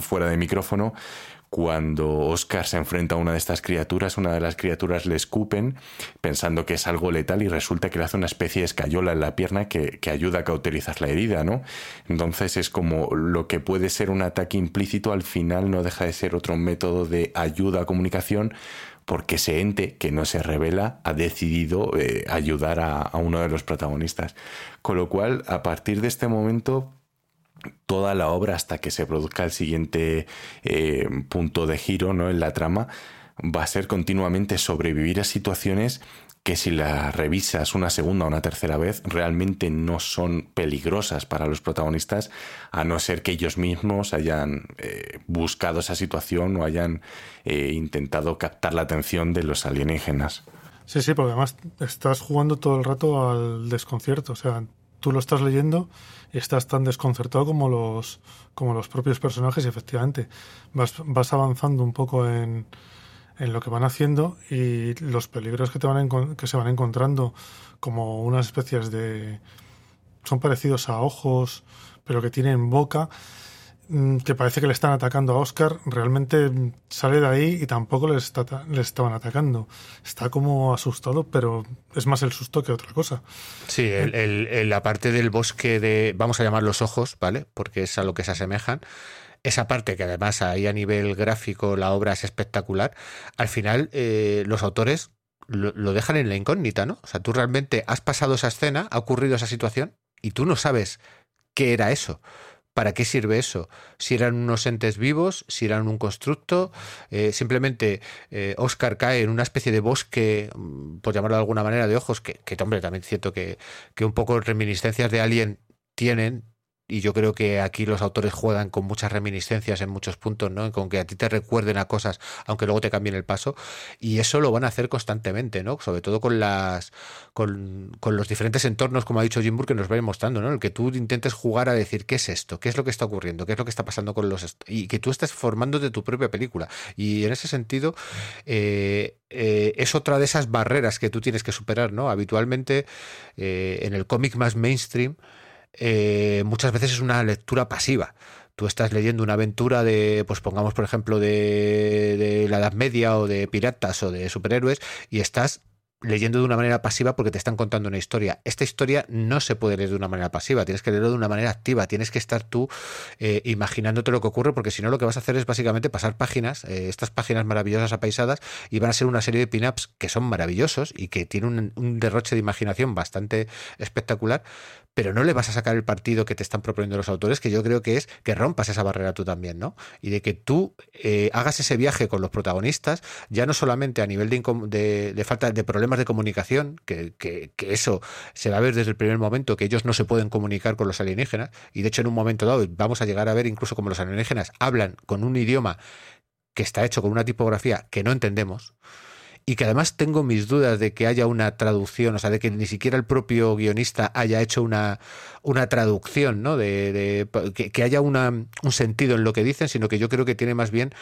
fuera de micrófono, cuando Oscar se enfrenta a una de estas criaturas, una de las criaturas le escupen pensando que es algo letal y resulta que le hace una especie de escayola en la pierna que, ayuda a cauterizar la herida, ¿no? Entonces es como lo que puede ser un ataque implícito al final no deja de ser otro método de ayuda a comunicación porque ese ente que no se revela ha decidido eh, ayudar a uno de los protagonistas. Con lo cual, a partir de este momento, toda la obra hasta que se produzca el siguiente eh, punto de giro ¿no? en la trama va a ser continuamente sobrevivir a situaciones que si las revisas una segunda o una tercera vez realmente no son peligrosas para los protagonistas a no ser que ellos mismos hayan eh, buscado esa situación o hayan eh, intentado captar la atención de los alienígenas. Sí, sí, porque además estás jugando todo el rato al desconcierto, o sea, tú lo estás leyendo estás tan desconcertado como los, como los propios personajes y efectivamente vas, vas avanzando un poco en, en lo que van haciendo y los peligros que, te van que se van encontrando como unas especies de... son parecidos a ojos, pero que tienen boca que parece que le están atacando a Oscar, realmente sale de ahí y tampoco le, estaban atacando. Está como asustado, pero es más el susto que otra cosa. Sí, el, la parte del bosque de, vamos a llamar los ojos, ¿vale? Porque es a lo que se asemejan. Esa parte que además ahí a nivel gráfico la obra es espectacular, al final eh, los autores lo, lo dejan en la incógnita, ¿no? O sea, tú realmente has pasado esa escena, ha ocurrido esa situación y tú no sabes qué era eso. ¿Para qué sirve eso? Si eran unos entes vivos, si eran un constructo, eh, simplemente eh, Oscar cae en una especie de bosque, mm, por llamarlo de alguna manera, de ojos, que, que hombre, también es cierto que, que un poco reminiscencias de alguien tienen, y yo creo que aquí los autores juegan con muchas reminiscencias en muchos puntos, ¿no? Con que a ti te recuerden a cosas, aunque luego te cambien el paso, y eso lo van a hacer constantemente, ¿no? Sobre todo con las con, los diferentes entornos, como ha dicho Jim Burke, que nos va mostrando, ¿no? El que tú intentes jugar a decir qué es esto, qué es lo que está ocurriendo, qué es lo que está pasando con los y que tú estés formando de tu propia película. Y en ese sentido, eh, eh, es otra de esas barreras que tú tienes que superar, ¿no? Habitualmente eh, en el cómic más mainstream eh, muchas veces es una lectura pasiva. Tú estás leyendo una aventura de, pues pongamos por ejemplo, de, de la Edad Media o de piratas o de superhéroes y estás leyendo de una manera pasiva porque te están contando una historia. Esta historia no se puede leer de una manera pasiva, tienes que leerlo de una manera activa, tienes que estar tú eh, imaginándote lo que ocurre porque si no lo que vas a hacer es básicamente pasar páginas, eh, estas páginas maravillosas apaisadas y van a ser una serie de pin-ups que son maravillosos y que tienen un derroche de imaginación bastante espectacular, pero no le vas a sacar el partido que te están proponiendo los autores, que yo creo que es que rompas esa barrera tú también, ¿no? Y de que tú eh, hagas ese viaje con los protagonistas, ya no solamente a nivel de, de, falta de problemas de comunicación, que, que, eso se va a ver desde el primer momento, que ellos no se pueden comunicar con los alienígenas, y de hecho en un momento dado vamos a llegar a ver incluso como los alienígenas hablan con un idioma que está hecho con una tipografía que no entendemos y que además tengo mis dudas de que haya una traducción, o sea, de que ni siquiera el propio guionista haya hecho una, una traducción, ¿no? De, que, que, haya una, un sentido en lo que dicen, sino que yo creo que tiene más bien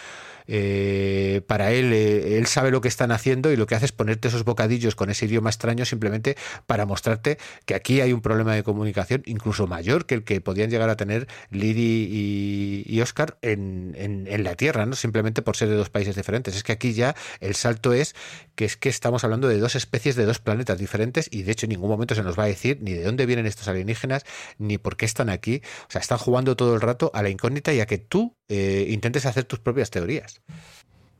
eh, para él, eh, él sabe lo que están haciendo y lo que hace es ponerte esos bocadillos con ese idioma extraño simplemente para mostrarte que aquí hay un problema de comunicación incluso mayor que el que podían llegar a tener Lidi y, Oscar en, en, la Tierra, ¿no? simplemente por ser de dos países diferentes. Es que aquí ya el salto es que es que estamos hablando de dos especies de dos planetas diferentes y de hecho en ningún momento se nos va a decir ni de dónde vienen estos alienígenas ni por qué están aquí. O sea, están jugando todo el rato a la incógnita y a que tú eh, intentes hacer tus propias teorías.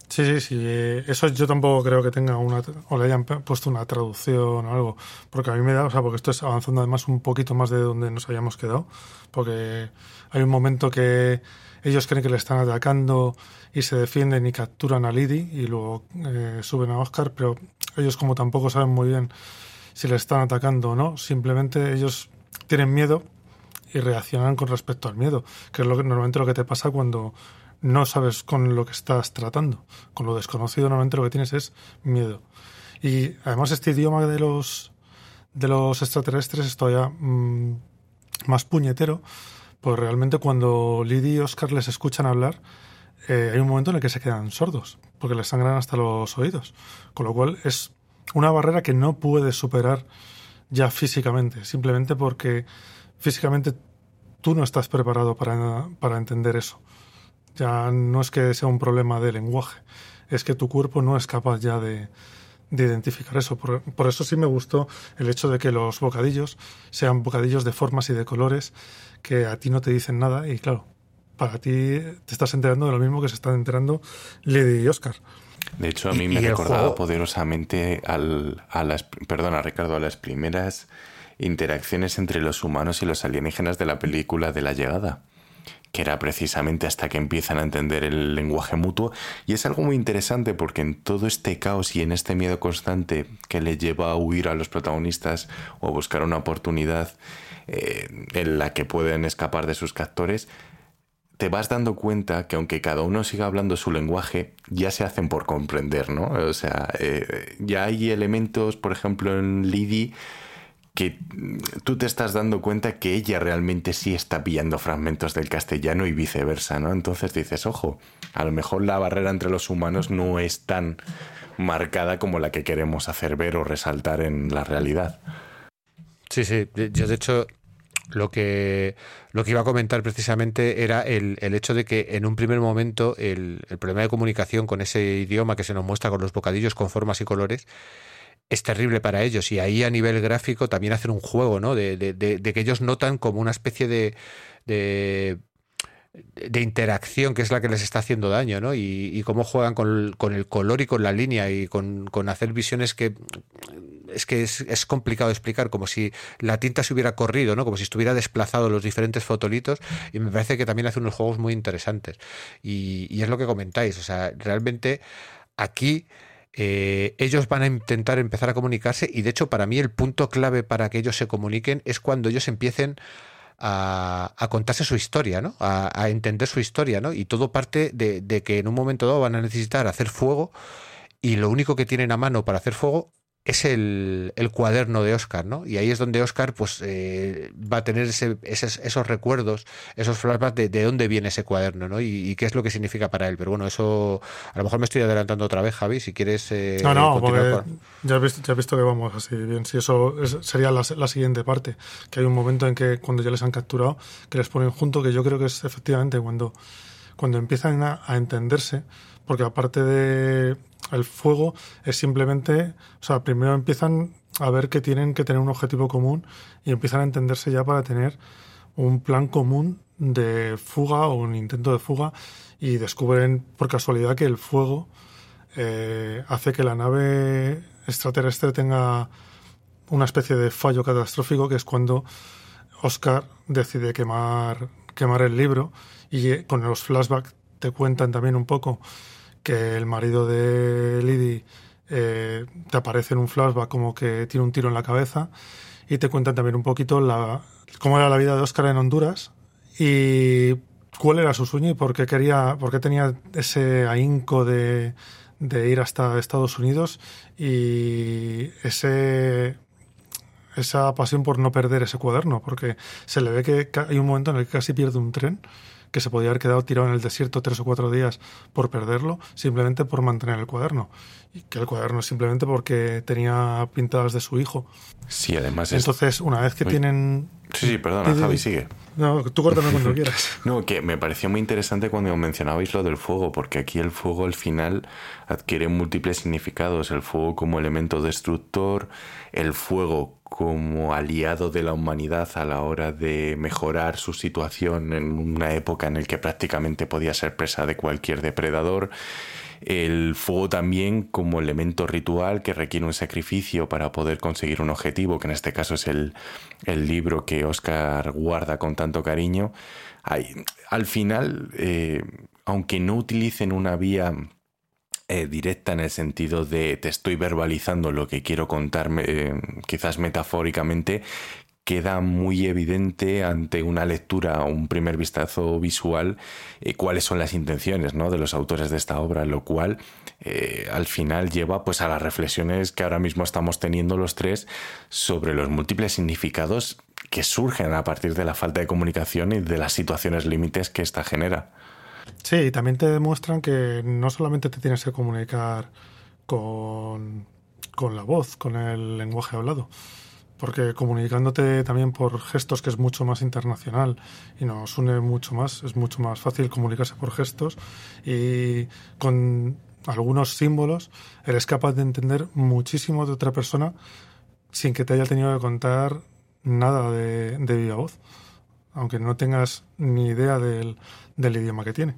Sí, sí, sí. Eh, eso yo tampoco creo que tenga una o le hayan puesto una traducción o algo, porque a mí me da, o sea, porque esto es avanzando además un poquito más de donde nos habíamos quedado, porque hay un momento que ellos creen que le están atacando y se defienden y capturan a Lidi y luego eh, suben a Oscar, pero ellos como tampoco saben muy bien si le están atacando o no, simplemente ellos tienen miedo y reaccionan con respecto al miedo, que es que normalmente lo que te pasa cuando no sabes con lo que estás tratando. Con lo desconocido normalmente lo que tienes es miedo. Y además este idioma de los de los extraterrestres es todavía mm, más puñetero, pues realmente cuando Lidi y Oscar les escuchan hablar, eh, hay un momento en el que se quedan sordos, porque les sangran hasta los oídos. Con lo cual es una barrera que no puedes superar ya físicamente, simplemente porque físicamente tú no estás preparado para, para entender eso. Ya no es que sea un problema de lenguaje, es que tu cuerpo no es capaz ya de, de identificar eso. Por, por, eso sí me gustó el hecho de que los bocadillos sean bocadillos de formas y de colores que a ti no te dicen nada y claro, para ti te estás enterando de lo mismo que se están enterando Lady y Oscar. De hecho, a mí me recordaba poderosamente al, a las, perdona Ricardo, a las primeras interacciones entre los humanos y los alienígenas de la película de la llegada que era precisamente hasta que empiezan a entender el lenguaje mutuo. Y es algo muy interesante porque en todo este caos y en este miedo constante que le lleva a huir a los protagonistas o a buscar una oportunidad eh, en la que pueden escapar de sus captores, te vas dando cuenta que aunque cada uno siga hablando su lenguaje, ya se hacen por comprender, ¿no? O sea, eh, ya hay elementos, por ejemplo, en Lidi que tú te estás dando cuenta que ella realmente sí está pillando fragmentos del castellano y viceversa, ¿no? Entonces dices, ojo, a lo mejor la barrera entre los humanos no es tan marcada como la que queremos hacer ver o resaltar en la realidad. Sí, sí, yo de hecho lo que, lo que iba a comentar precisamente era el, el hecho de que en un primer momento el, el problema de comunicación con ese idioma que se nos muestra con los bocadillos con formas y colores es terrible para ellos. Y ahí a nivel gráfico también hacen un juego, ¿no? De, de, de, que ellos notan como una especie de, de, interacción que es la que les está haciendo daño, ¿no? Y, y cómo juegan con, con, el color y con la línea y con, con hacer visiones que es que es, es, complicado explicar, como si la tinta se hubiera corrido, ¿no? Como si estuviera desplazado los diferentes fotolitos, y me parece que también hace unos juegos muy interesantes. Y, y es lo que comentáis, o sea, realmente aquí eh, ellos van a intentar empezar a comunicarse y de hecho para mí el punto clave para que ellos se comuniquen es cuando ellos empiecen a, contarse su historia, ¿no? A, a, entender su historia, ¿no? Y todo parte de, de que en un momento dado van a necesitar hacer fuego y lo único que tienen a mano para hacer fuego es el, el, cuaderno de Oscar, ¿no? Y ahí es donde Oscar pues eh, va a tener ese, esos, esos, recuerdos, esos flashbacks de, de, dónde viene ese cuaderno, ¿no? Y, y, qué es lo que significa para él. Pero bueno, eso a lo mejor me estoy adelantando otra vez, Javi, si quieres... Eh, no, no, porque con... ya, has visto, ya has visto que vamos así bien. Si eso es, sería la, la, siguiente parte, que hay un momento en que cuando ya les han capturado, que les ponen junto, que yo creo que es efectivamente cuando, cuando empiezan a, a entenderse, porque aparte de el fuego es simplemente, o sea, primero empiezan a ver que tienen que tener un objetivo común y empiezan a entenderse ya para tener un plan común de fuga o un intento de fuga y descubren por casualidad que el fuego eh, hace que la nave extraterrestre tenga una especie de fallo catastrófico que es cuando Oscar decide quemar, quemar el libro y eh, con los flashbacks te cuentan también un poco que el marido de Liddy eh, te aparece en un flashback como que tiene un tiro en la cabeza y te cuentan también un poquito la, cómo era la vida de Oscar en Honduras y cuál era su sueño y por qué quería, por qué tenía ese ahínco de, de ir hasta Estados Unidos y ese esa pasión por no perder ese cuaderno, porque se le ve que hay un momento en el que casi pierde un tren que se podía haber quedado tirado en el desierto tres o cuatro días por perderlo, simplemente por mantener el cuaderno. Y que el cuaderno simplemente porque tenía pintadas de su hijo. Sí, además es... Entonces, una vez que tienen... Sí, sí, perdona, Javi, sigue. No, tú córtame cuando quieras. No, que me pareció muy interesante cuando mencionabais lo del fuego, porque aquí el fuego al final adquiere múltiples significados. El fuego como elemento destructor, el fuego como aliado de la humanidad a la hora de mejorar su situación en una época en la que prácticamente podía ser presa de cualquier depredador. El fuego también como elemento ritual que requiere un sacrificio para poder conseguir un objetivo, que en este caso es el, libro que Oscar guarda con tanto cariño. al final, eh, aunque no utilicen una vía eh, directa en el sentido de te estoy verbalizando lo que quiero contar, eh, quizás metafóricamente, queda muy evidente ante una lectura o un primer vistazo visual eh, cuáles son las intenciones ¿no? de los autores de esta obra, lo cual al final lleva pues a las reflexiones que ahora mismo estamos teniendo los tres sobre los múltiples significados que surgen a partir de la falta de comunicación y de las situaciones límites que ésta genera. Sí, y también te demuestran que no solamente te tienes que comunicar con, con la voz, con el lenguaje hablado, porque comunicándote también por gestos, que es mucho más internacional y nos une mucho más, es mucho más fácil comunicarse por gestos y con algunos símbolos eres capaz de entender muchísimo de otra persona sin que te haya tenido que contar nada de, de viva voz, aunque no tengas ni idea del, del idioma que tiene.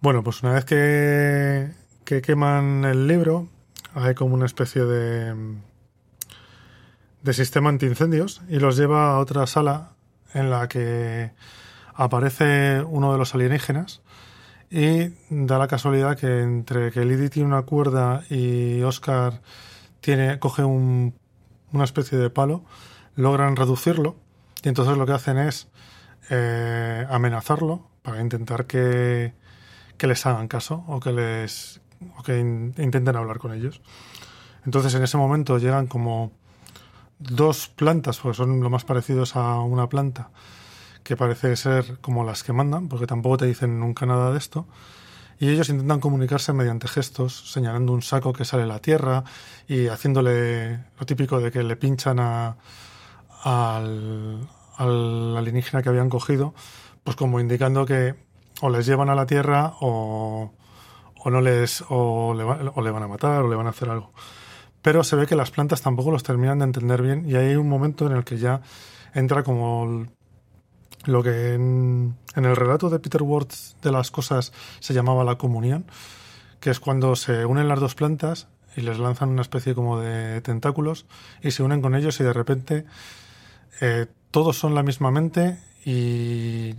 Bueno, pues una vez que, que queman el libro, hay como una especie de, de sistema antiincendios y los lleva a otra sala en la que aparece uno de los alienígenas y da la casualidad que entre que Liddy tiene una cuerda y Oscar tiene, coge un, una especie de palo, logran reducirlo y entonces lo que hacen es eh, amenazarlo para intentar que, que, les hagan caso o que les o que intenten hablar con ellos. Entonces en ese momento llegan como dos plantas, porque son lo más parecidos a una planta, que parece ser como las que mandan, porque tampoco te dicen nunca nada de esto. Y ellos intentan comunicarse mediante gestos, señalando un saco que sale a la tierra y haciéndole lo típico de que le pinchan a, al, al alienígena que habían cogido, pues como indicando que o les llevan a la Tierra o, o no les o le, o le van a matar o le van a hacer algo. Pero se ve que las plantas tampoco los terminan de entender bien y hay un momento en el que ya entra como lo que en, el relato de Peter Ward de las cosas se llamaba la comunión, que es cuando se unen las dos plantas y les lanzan una especie como de tentáculos y se unen con ellos y de repente eh, todos son la misma mente y,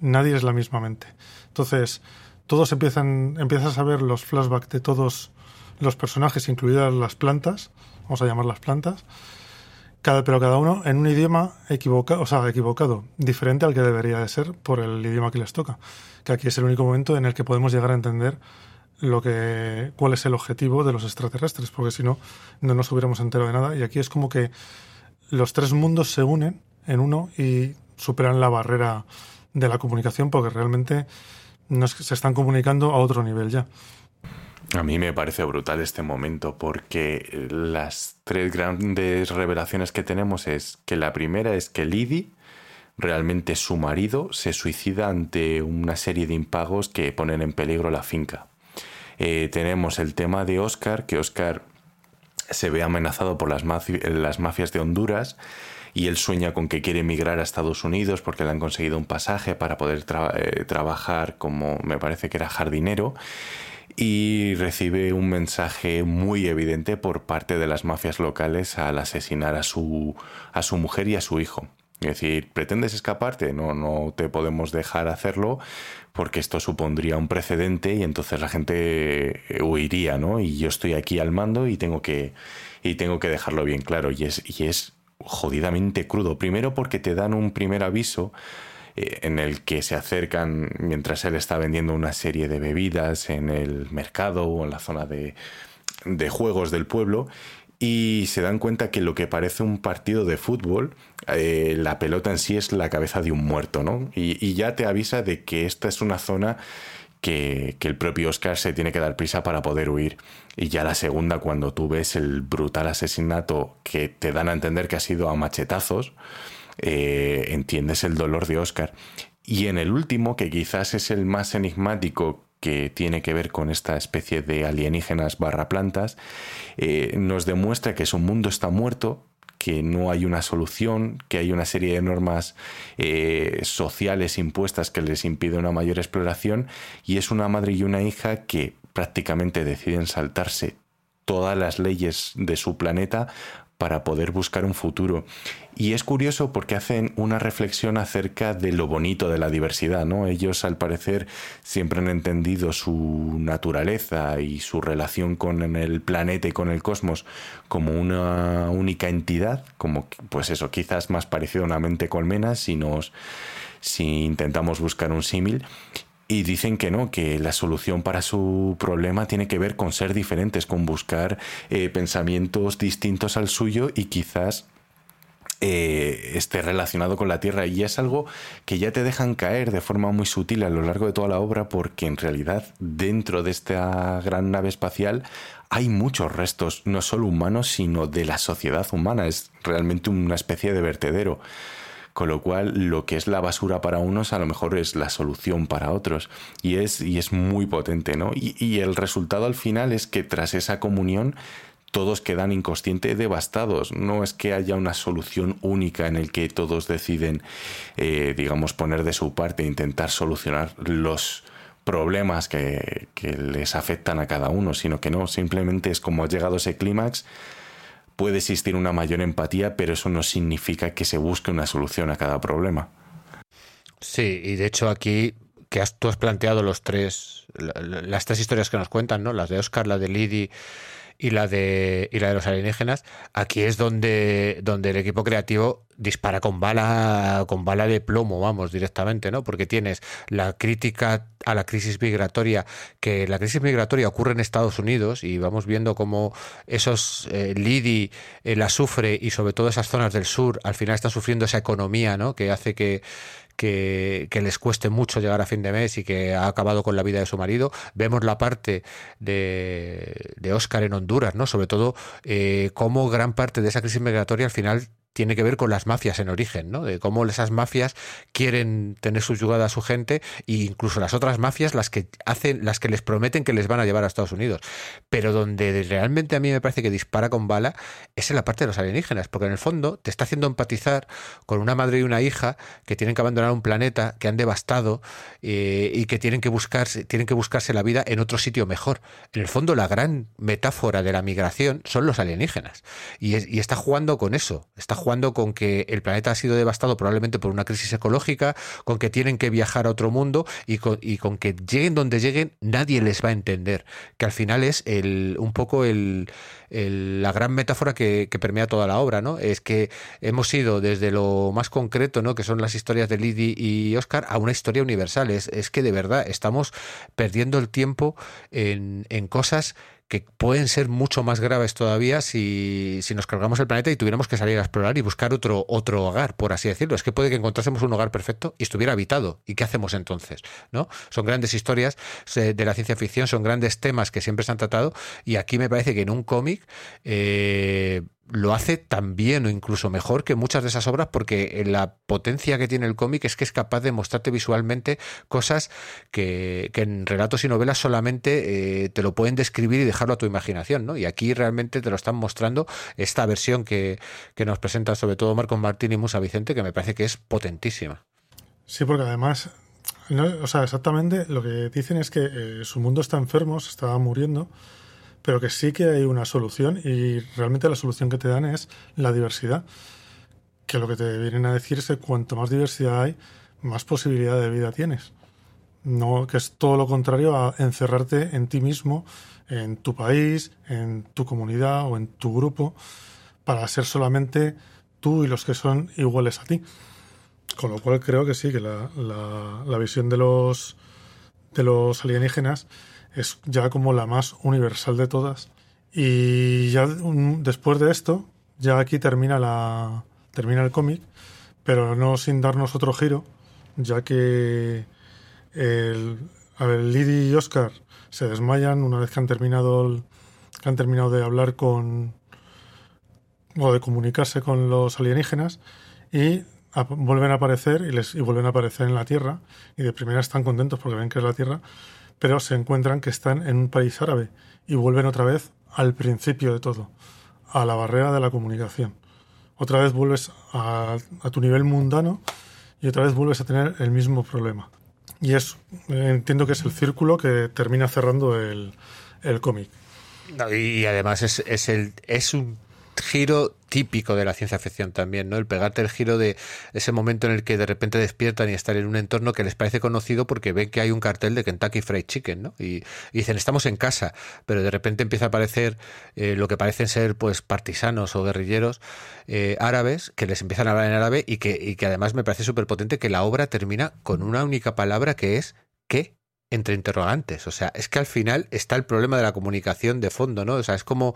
nadie es la misma mente. Entonces, todos empiezan, empiezas a ver los flashbacks de todos los personajes, incluidas las plantas, vamos a llamar las plantas, cada, pero cada uno en un idioma equivocado, o sea, equivocado, diferente al que debería de ser por el idioma que les toca. Que aquí es el único momento en el que podemos llegar a entender lo que, cuál es el objetivo de los extraterrestres, porque si no, no nos hubiéramos enterado de nada. Y aquí es como que los tres mundos se unen en uno y superan la barrera de la comunicación porque realmente se están comunicando a otro nivel ya. A mí me parece brutal este momento porque las tres grandes revelaciones que tenemos es que la primera es que Liddy, realmente su marido, se suicida ante una serie de impagos que ponen en peligro la finca. Eh, tenemos el tema de Oscar, que Oscar se ve amenazado por las mafias de Honduras y él sueña con que quiere emigrar a Estados Unidos porque le han conseguido un pasaje para poder eh, trabajar como me parece que era jardinero y recibe un mensaje muy evidente por parte de las mafias locales al asesinar a su, a su mujer y a su hijo. Es decir, ¿pretendes escaparte? No, no te podemos dejar hacerlo porque esto supondría un precedente y entonces la gente huiría, ¿no? Y yo estoy aquí al mando y tengo que, y tengo que dejarlo bien claro. Y es, y es jodidamente crudo. Primero porque te dan un primer aviso eh, en el que se acercan mientras él está vendiendo una serie de bebidas en el mercado o en la zona de, de juegos del pueblo y se dan cuenta que lo que parece un partido de fútbol, eh, la pelota en sí es la cabeza de un muerto, ¿no? Y, y, ya te avisa de que esta es una zona que, el propio Oscar se tiene que dar prisa para poder huir. Y ya la segunda, cuando tú ves el brutal asesinato que te dan a entender que ha sido a machetazos, eh, entiendes el dolor de Oscar. Y en el último, que quizás es el más enigmático que tiene que ver con esta especie de alienígenas barra plantas, eh, nos demuestra que su mundo está muerto, que no hay una solución, que hay una serie de normas eh, sociales impuestas que les impide una mayor exploración, y es una madre y una hija que prácticamente deciden saltarse todas las leyes de su planeta para poder buscar un futuro. Y es curioso porque hacen una reflexión acerca de lo bonito de la diversidad, ¿no? Ellos al parecer siempre han entendido su naturaleza y su relación con el planeta y con el cosmos como una única entidad, como pues eso, quizás más parecido a una mente colmena si nos si intentamos buscar un símil y dicen que no, que la solución para su problema tiene que ver con ser diferentes, con buscar eh, pensamientos distintos al suyo y quizás eh, esté relacionado con la Tierra. Y es algo que ya te dejan caer de forma muy sutil a lo largo de toda la obra, porque en realidad dentro de esta gran nave espacial hay muchos restos, no solo humanos, sino de la sociedad humana. Es realmente una especie de vertedero. Con lo cual, lo que es la basura para unos a lo mejor es la solución para otros. Y es, y es muy potente, ¿no? Y, y el resultado al final es que tras esa comunión todos quedan inconscientes devastados. No es que haya una solución única en el que todos deciden, eh, digamos, poner de su parte e intentar solucionar los problemas que, que, les afectan a cada uno, sino que no, simplemente es como ha llegado ese clímax, puede existir una mayor empatía, pero eso no significa que se busque una solución a cada problema. Sí, y de hecho aquí que has, tú has planteado los tres, las tres historias que nos cuentan, ¿no? Las de Oscar, la de Lidi y la de y la de los alienígenas, aquí es donde, donde el equipo creativo dispara con bala con bala de plomo, vamos, directamente, ¿no? Porque tienes la crítica a la crisis migratoria, que la crisis migratoria ocurre en Estados Unidos y vamos viendo cómo esos eh, Lidi eh, la sufre y sobre todo esas zonas del sur al final están sufriendo esa economía, ¿no? Que hace que que, que, les cueste mucho llegar a fin de mes y que ha acabado con la vida de su marido. Vemos la parte de, de Oscar en Honduras, ¿no? Sobre todo eh, cómo gran parte de esa crisis migratoria al final tiene que ver con las mafias en origen, ¿no? De cómo esas mafias quieren tener subyugada a su gente e incluso las otras mafias las que hacen, las que les prometen que les van a llevar a Estados Unidos. Pero donde realmente a mí me parece que dispara con bala es en la parte de los alienígenas, porque en el fondo te está haciendo empatizar con una madre y una hija que tienen que abandonar un planeta que han devastado eh, y que tienen que buscarse, tienen que buscarse la vida en otro sitio mejor. En el fondo la gran metáfora de la migración son los alienígenas y, es, y está jugando con eso, está jugando con que el planeta ha sido devastado probablemente por una crisis ecológica, con que tienen que viajar a otro mundo y con, y con que lleguen donde lleguen, nadie les va a entender. Que al final es el, un poco el, la gran metáfora que, que, permea toda la obra, ¿no? Es que hemos ido desde lo más concreto, ¿no? Que son las historias de Lidi y Oscar, a una historia universal. Es, es que de verdad estamos perdiendo el tiempo en, en cosas que pueden ser mucho más graves todavía si, si, nos cargamos el planeta y tuviéramos que salir a explorar y buscar otro, otro hogar, por así decirlo. Es que puede que encontrásemos un hogar perfecto y estuviera habitado. ¿Y qué hacemos entonces? ¿No? Son grandes historias de la ciencia ficción, son grandes temas que siempre se han tratado y aquí me parece que en un cómic eh, lo hace tan bien o incluso mejor que muchas de esas obras porque la potencia que tiene el cómic es que es capaz de mostrarte visualmente cosas que, en relatos y novelas solamente eh, te lo pueden describir y dejarlo a tu imaginación, ¿no? Y aquí realmente te lo están mostrando esta versión que, que nos presenta sobre todo Marcos Martín y Musa Vicente, que me parece que es potentísima. Sí, porque además, o sea, exactamente lo que dicen es que eh, su mundo está enfermo, se está muriendo, pero que sí que hay una solución y realmente la solución que te dan es la diversidad. Que lo que te vienen a decir es que cuanto más diversidad hay, más posibilidad de vida tienes. No, que es todo lo contrario a encerrarte en ti mismo, en tu país, en tu comunidad o en tu grupo, para ser solamente tú y los que son iguales a ti. Con lo cual creo que sí, que la, la visión de los, de los alienígenas es ya como la más universal de todas. Y ya después de esto, ya aquí termina la termina el cómic, pero no sin darnos otro giro, ya que el, a Liddy y Oscar se desmayan una vez que han terminado que han terminado de hablar con o de comunicarse con los alienígenas y vuelven a aparecer y les y vuelven a aparecer en la Tierra y de primera están contentos porque ven que es la Tierra pero se encuentran que están en un país árabe y vuelven otra vez al principio de todo, a la barrera de la comunicación. Otra vez vuelves a, tu nivel mundano y otra vez vuelves a tener el mismo problema. Y es, entiendo que es el círculo que termina cerrando el, el cómic. y además es, es, el, es un giro típico de la ciencia ficción también, ¿no? El pegarte el giro de ese momento en el que de repente despiertan y están en un entorno que les parece conocido porque ven que hay un cartel de Kentucky Fried Chicken, ¿no? Y, dicen, estamos en casa, pero de repente empieza a aparecer eh, lo que parecen ser pues partisanos o guerrilleros eh, árabes que les empiezan a hablar en árabe y que, y que además me parece súper potente que la obra termina con una única palabra que es ¿qué? entre interrogantes. O sea, es que al final está el problema de la comunicación de fondo, ¿no? O sea, es como,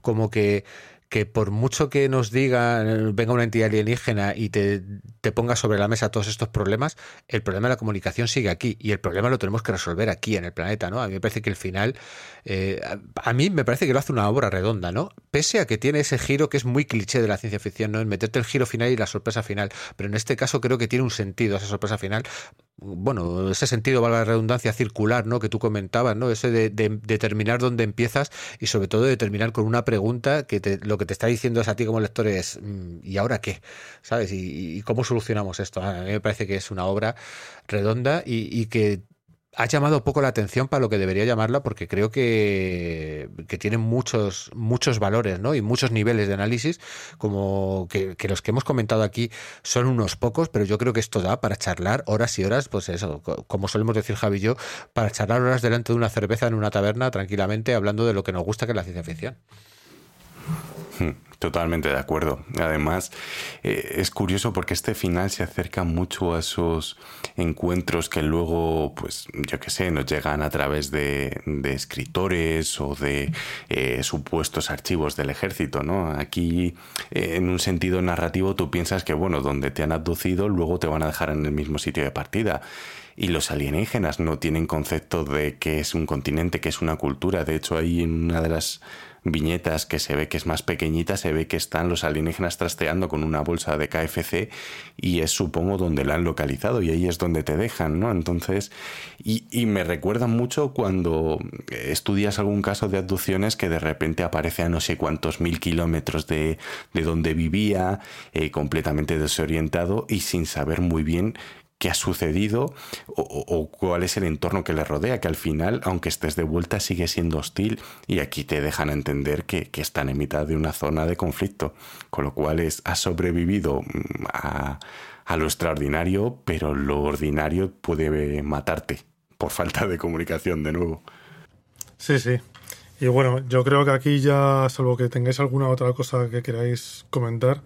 como que que por mucho que nos diga, venga una entidad alienígena y te, te, ponga sobre la mesa todos estos problemas, el problema de la comunicación sigue aquí y el problema lo tenemos que resolver aquí en el planeta, ¿no? A mí me parece que el final, eh, a mí me parece que lo hace una obra redonda, ¿no? Pese a que tiene ese giro que es muy cliché de la ciencia ficción, ¿no? En meterte el giro final y la sorpresa final, pero en este caso creo que tiene un sentido esa sorpresa final, bueno, ese sentido, valga la redundancia, circular, ¿no? Que tú comentabas, ¿no? Ese de, determinar dónde empiezas y sobre todo de terminar con una pregunta que te, lo que te está diciendo es a ti como lector es mm, ¿y ahora qué? ¿Sabes? ¿Y, cómo solucionamos esto? A mí me parece que es una obra redonda y que ha llamado poco la atención para lo que debería llamarla porque creo que, tiene muchos, muchos valores ¿no? y muchos niveles de análisis, como que, los que hemos comentado aquí son unos pocos, pero yo creo que esto da para charlar horas y horas, pues eso, como solemos decir Javi y yo, para charlar horas delante de una cerveza en una taberna tranquilamente hablando de lo que nos gusta que es la ciencia ficción. Totalmente de acuerdo. Además, eh, es curioso porque este final se acerca mucho a esos encuentros que luego, pues, yo qué sé, nos llegan a través de, escritores o de eh, supuestos archivos del ejército, ¿no? Aquí, eh, en un sentido narrativo, tú piensas que, bueno, donde te han abducido, luego te van a dejar en el mismo sitio de partida y los alienígenas no tienen concepto de que es un continente, que es una cultura. De hecho, hay en una de las viñetas que se ve que es más pequeñita, se ve que están los alienígenas trasteando con una bolsa de KFC y es supongo donde la han localizado y ahí es donde te dejan, ¿no? Entonces, y, me recuerda mucho cuando estudias algún caso de abducciones que de repente aparece a no sé cuántos mil kilómetros de, de donde vivía, eh, completamente desorientado y sin saber muy bien qué ha sucedido o, cuál es el entorno que le rodea, que al final, aunque estés de vuelta, sigue siendo hostil y aquí te dejan entender que, están en mitad de una zona de conflicto, con lo cual es, ha sobrevivido mm, a, a lo extraordinario, pero lo ordinario puede matarte por falta de comunicación de nuevo. Sí, sí. Y bueno, yo creo que aquí ya, salvo que tengáis alguna otra cosa que queráis comentar,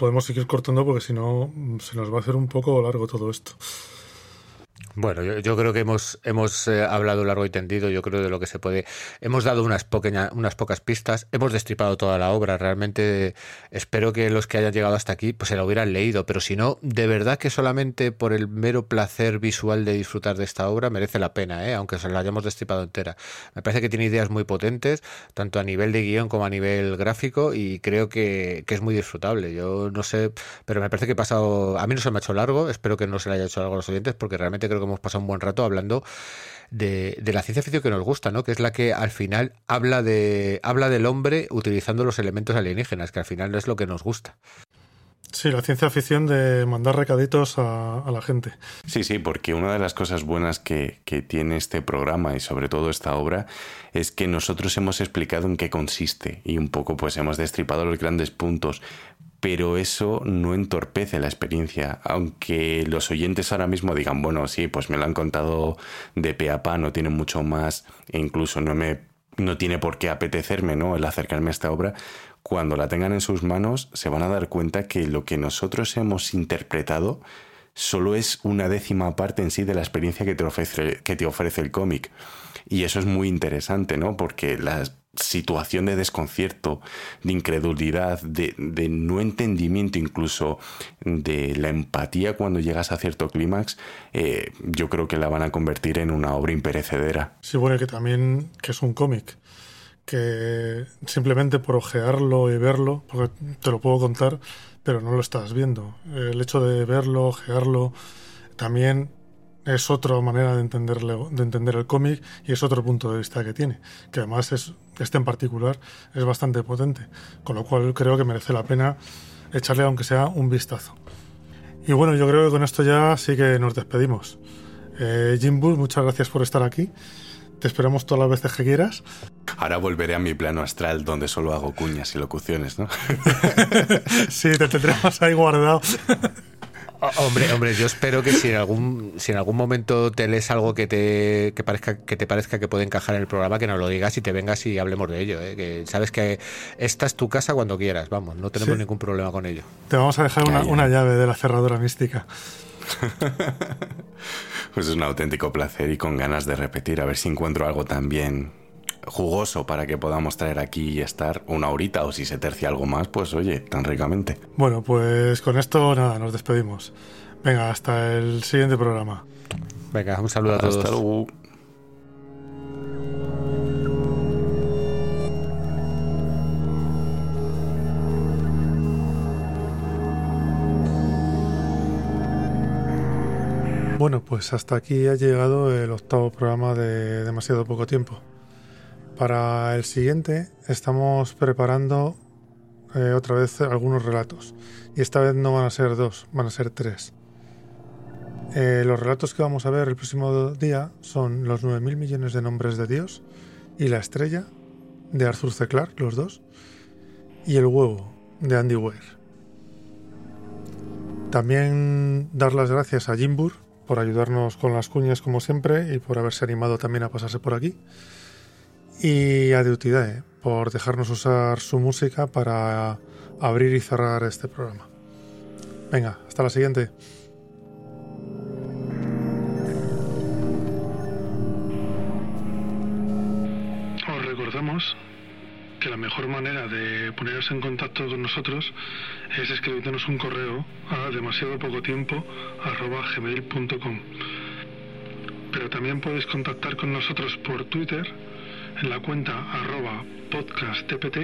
podemos seguir cortando porque si no se nos va a hacer un poco largo todo esto. Bueno, yo, creo que hemos, hemos eh, hablado largo y tendido, yo creo de lo que se puede. Hemos dado unas, unas pocas pistas, hemos destripado toda la obra, realmente espero que los que hayan llegado hasta aquí pues se la hubieran leído, pero si no, de verdad que solamente por el mero placer visual de disfrutar de esta obra merece la pena, ¿eh? aunque se la hayamos destripado entera. Me parece que tiene ideas muy potentes, tanto a nivel de guion como a nivel gráfico, y creo que, que es muy disfrutable. Yo no sé, pero me parece que he pasado, a mí no se me ha hecho largo, espero que no se le haya hecho largo a los oyentes, porque realmente creo que hemos pasado un buen rato hablando de, la ciencia ficción que nos gusta, ¿no? Que es la que al final habla de habla del hombre utilizando los elementos alienígenas, que al final es lo que nos gusta. Sí, la ciencia ficción de mandar recaditos a, la gente. Sí, sí, porque una de las cosas buenas que, que, tiene este programa y sobre todo esta obra es que nosotros hemos explicado en qué consiste y un poco pues hemos destripado los grandes puntos, pero eso no entorpece la experiencia. Aunque los oyentes ahora mismo digan, bueno, sí, pues me lo han contado de pe a pa, no tiene mucho más, e incluso no me no tiene por qué apetecerme, ¿no? El acercarme a esta obra. Cuando la tengan en sus manos, se van a dar cuenta que lo que nosotros hemos interpretado solo es una décima parte en sí de la experiencia que te ofrece, que te ofrece el cómic. Y eso es muy interesante, ¿no? Porque las situación de desconcierto, de incredulidad, de, no entendimiento incluso, de la empatía cuando llegas a cierto clímax, eh, yo creo que la van a convertir en una obra imperecedera. Sí, bueno, que también que es un cómic, que simplemente por ojearlo y verlo, porque te lo puedo contar, pero no lo estás viendo. El hecho de verlo, ojearlo, también es otra manera de, entenderle, de entender el cómic y es otro punto de vista que tiene, que además es, este en particular es bastante potente, con lo cual creo que merece la pena echarle aunque sea un vistazo. Y bueno, yo creo que con esto ya sí que nos despedimos. Eh, Jim Bull, muchas gracias por estar aquí. Te esperamos todas las veces que quieras. Ahora volveré a mi plano astral donde solo hago cuñas y locuciones, ¿no? sí, te tendremos ahí guardado. Hombre, hombre, yo espero que si en algún, si en algún momento te lees algo que te, que parezca, que te parezca que puede encajar en el programa, que nos lo digas y te vengas y hablemos de ello. ¿eh? Que sabes que esta es tu casa cuando quieras, vamos, no tenemos ningún problema con ello. Te vamos a dejar una, una llave de la cerradura mística. pues es un auténtico placer y con ganas de repetir, a ver si encuentro algo también jugoso para que podamos traer aquí y estar una horita o si se tercia algo más, pues oye, tan ricamente. Bueno, pues con esto nada, nos despedimos. Venga, hasta el siguiente programa. Venga, un saludo a todos. Hasta luego. Bueno, pues hasta aquí ha llegado el octavo programa de demasiado poco tiempo. Para el siguiente estamos preparando eh, otra vez algunos relatos. Y esta vez no van a ser dos, van a ser tres. Eh, los relatos que vamos a ver el próximo día son Los 9.000 millones de nombres de Dios y La estrella de Arthur C. Clarke, los dos, y El huevo de Andy Weir. También dar las gracias a Jimbur por ayudarnos con las cuñas como siempre y por haberse animado también a pasarse por aquí y a Deutidae por dejarnos usar su música para abrir y cerrar este programa. Venga, hasta la siguiente. Que la mejor manera de poneros en contacto con nosotros es escribiéndonos un correo a demasiado poco tiempo gmail.com. Pero también podéis contactar con nosotros por Twitter en la cuenta arroba podcasttpt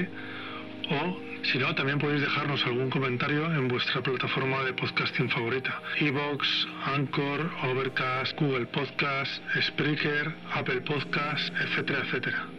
o si no, también podéis dejarnos algún comentario en vuestra plataforma de podcasting favorita. Evox, Anchor, Overcast, Google Podcast, Spreaker, Apple Podcast, etcétera, etcétera.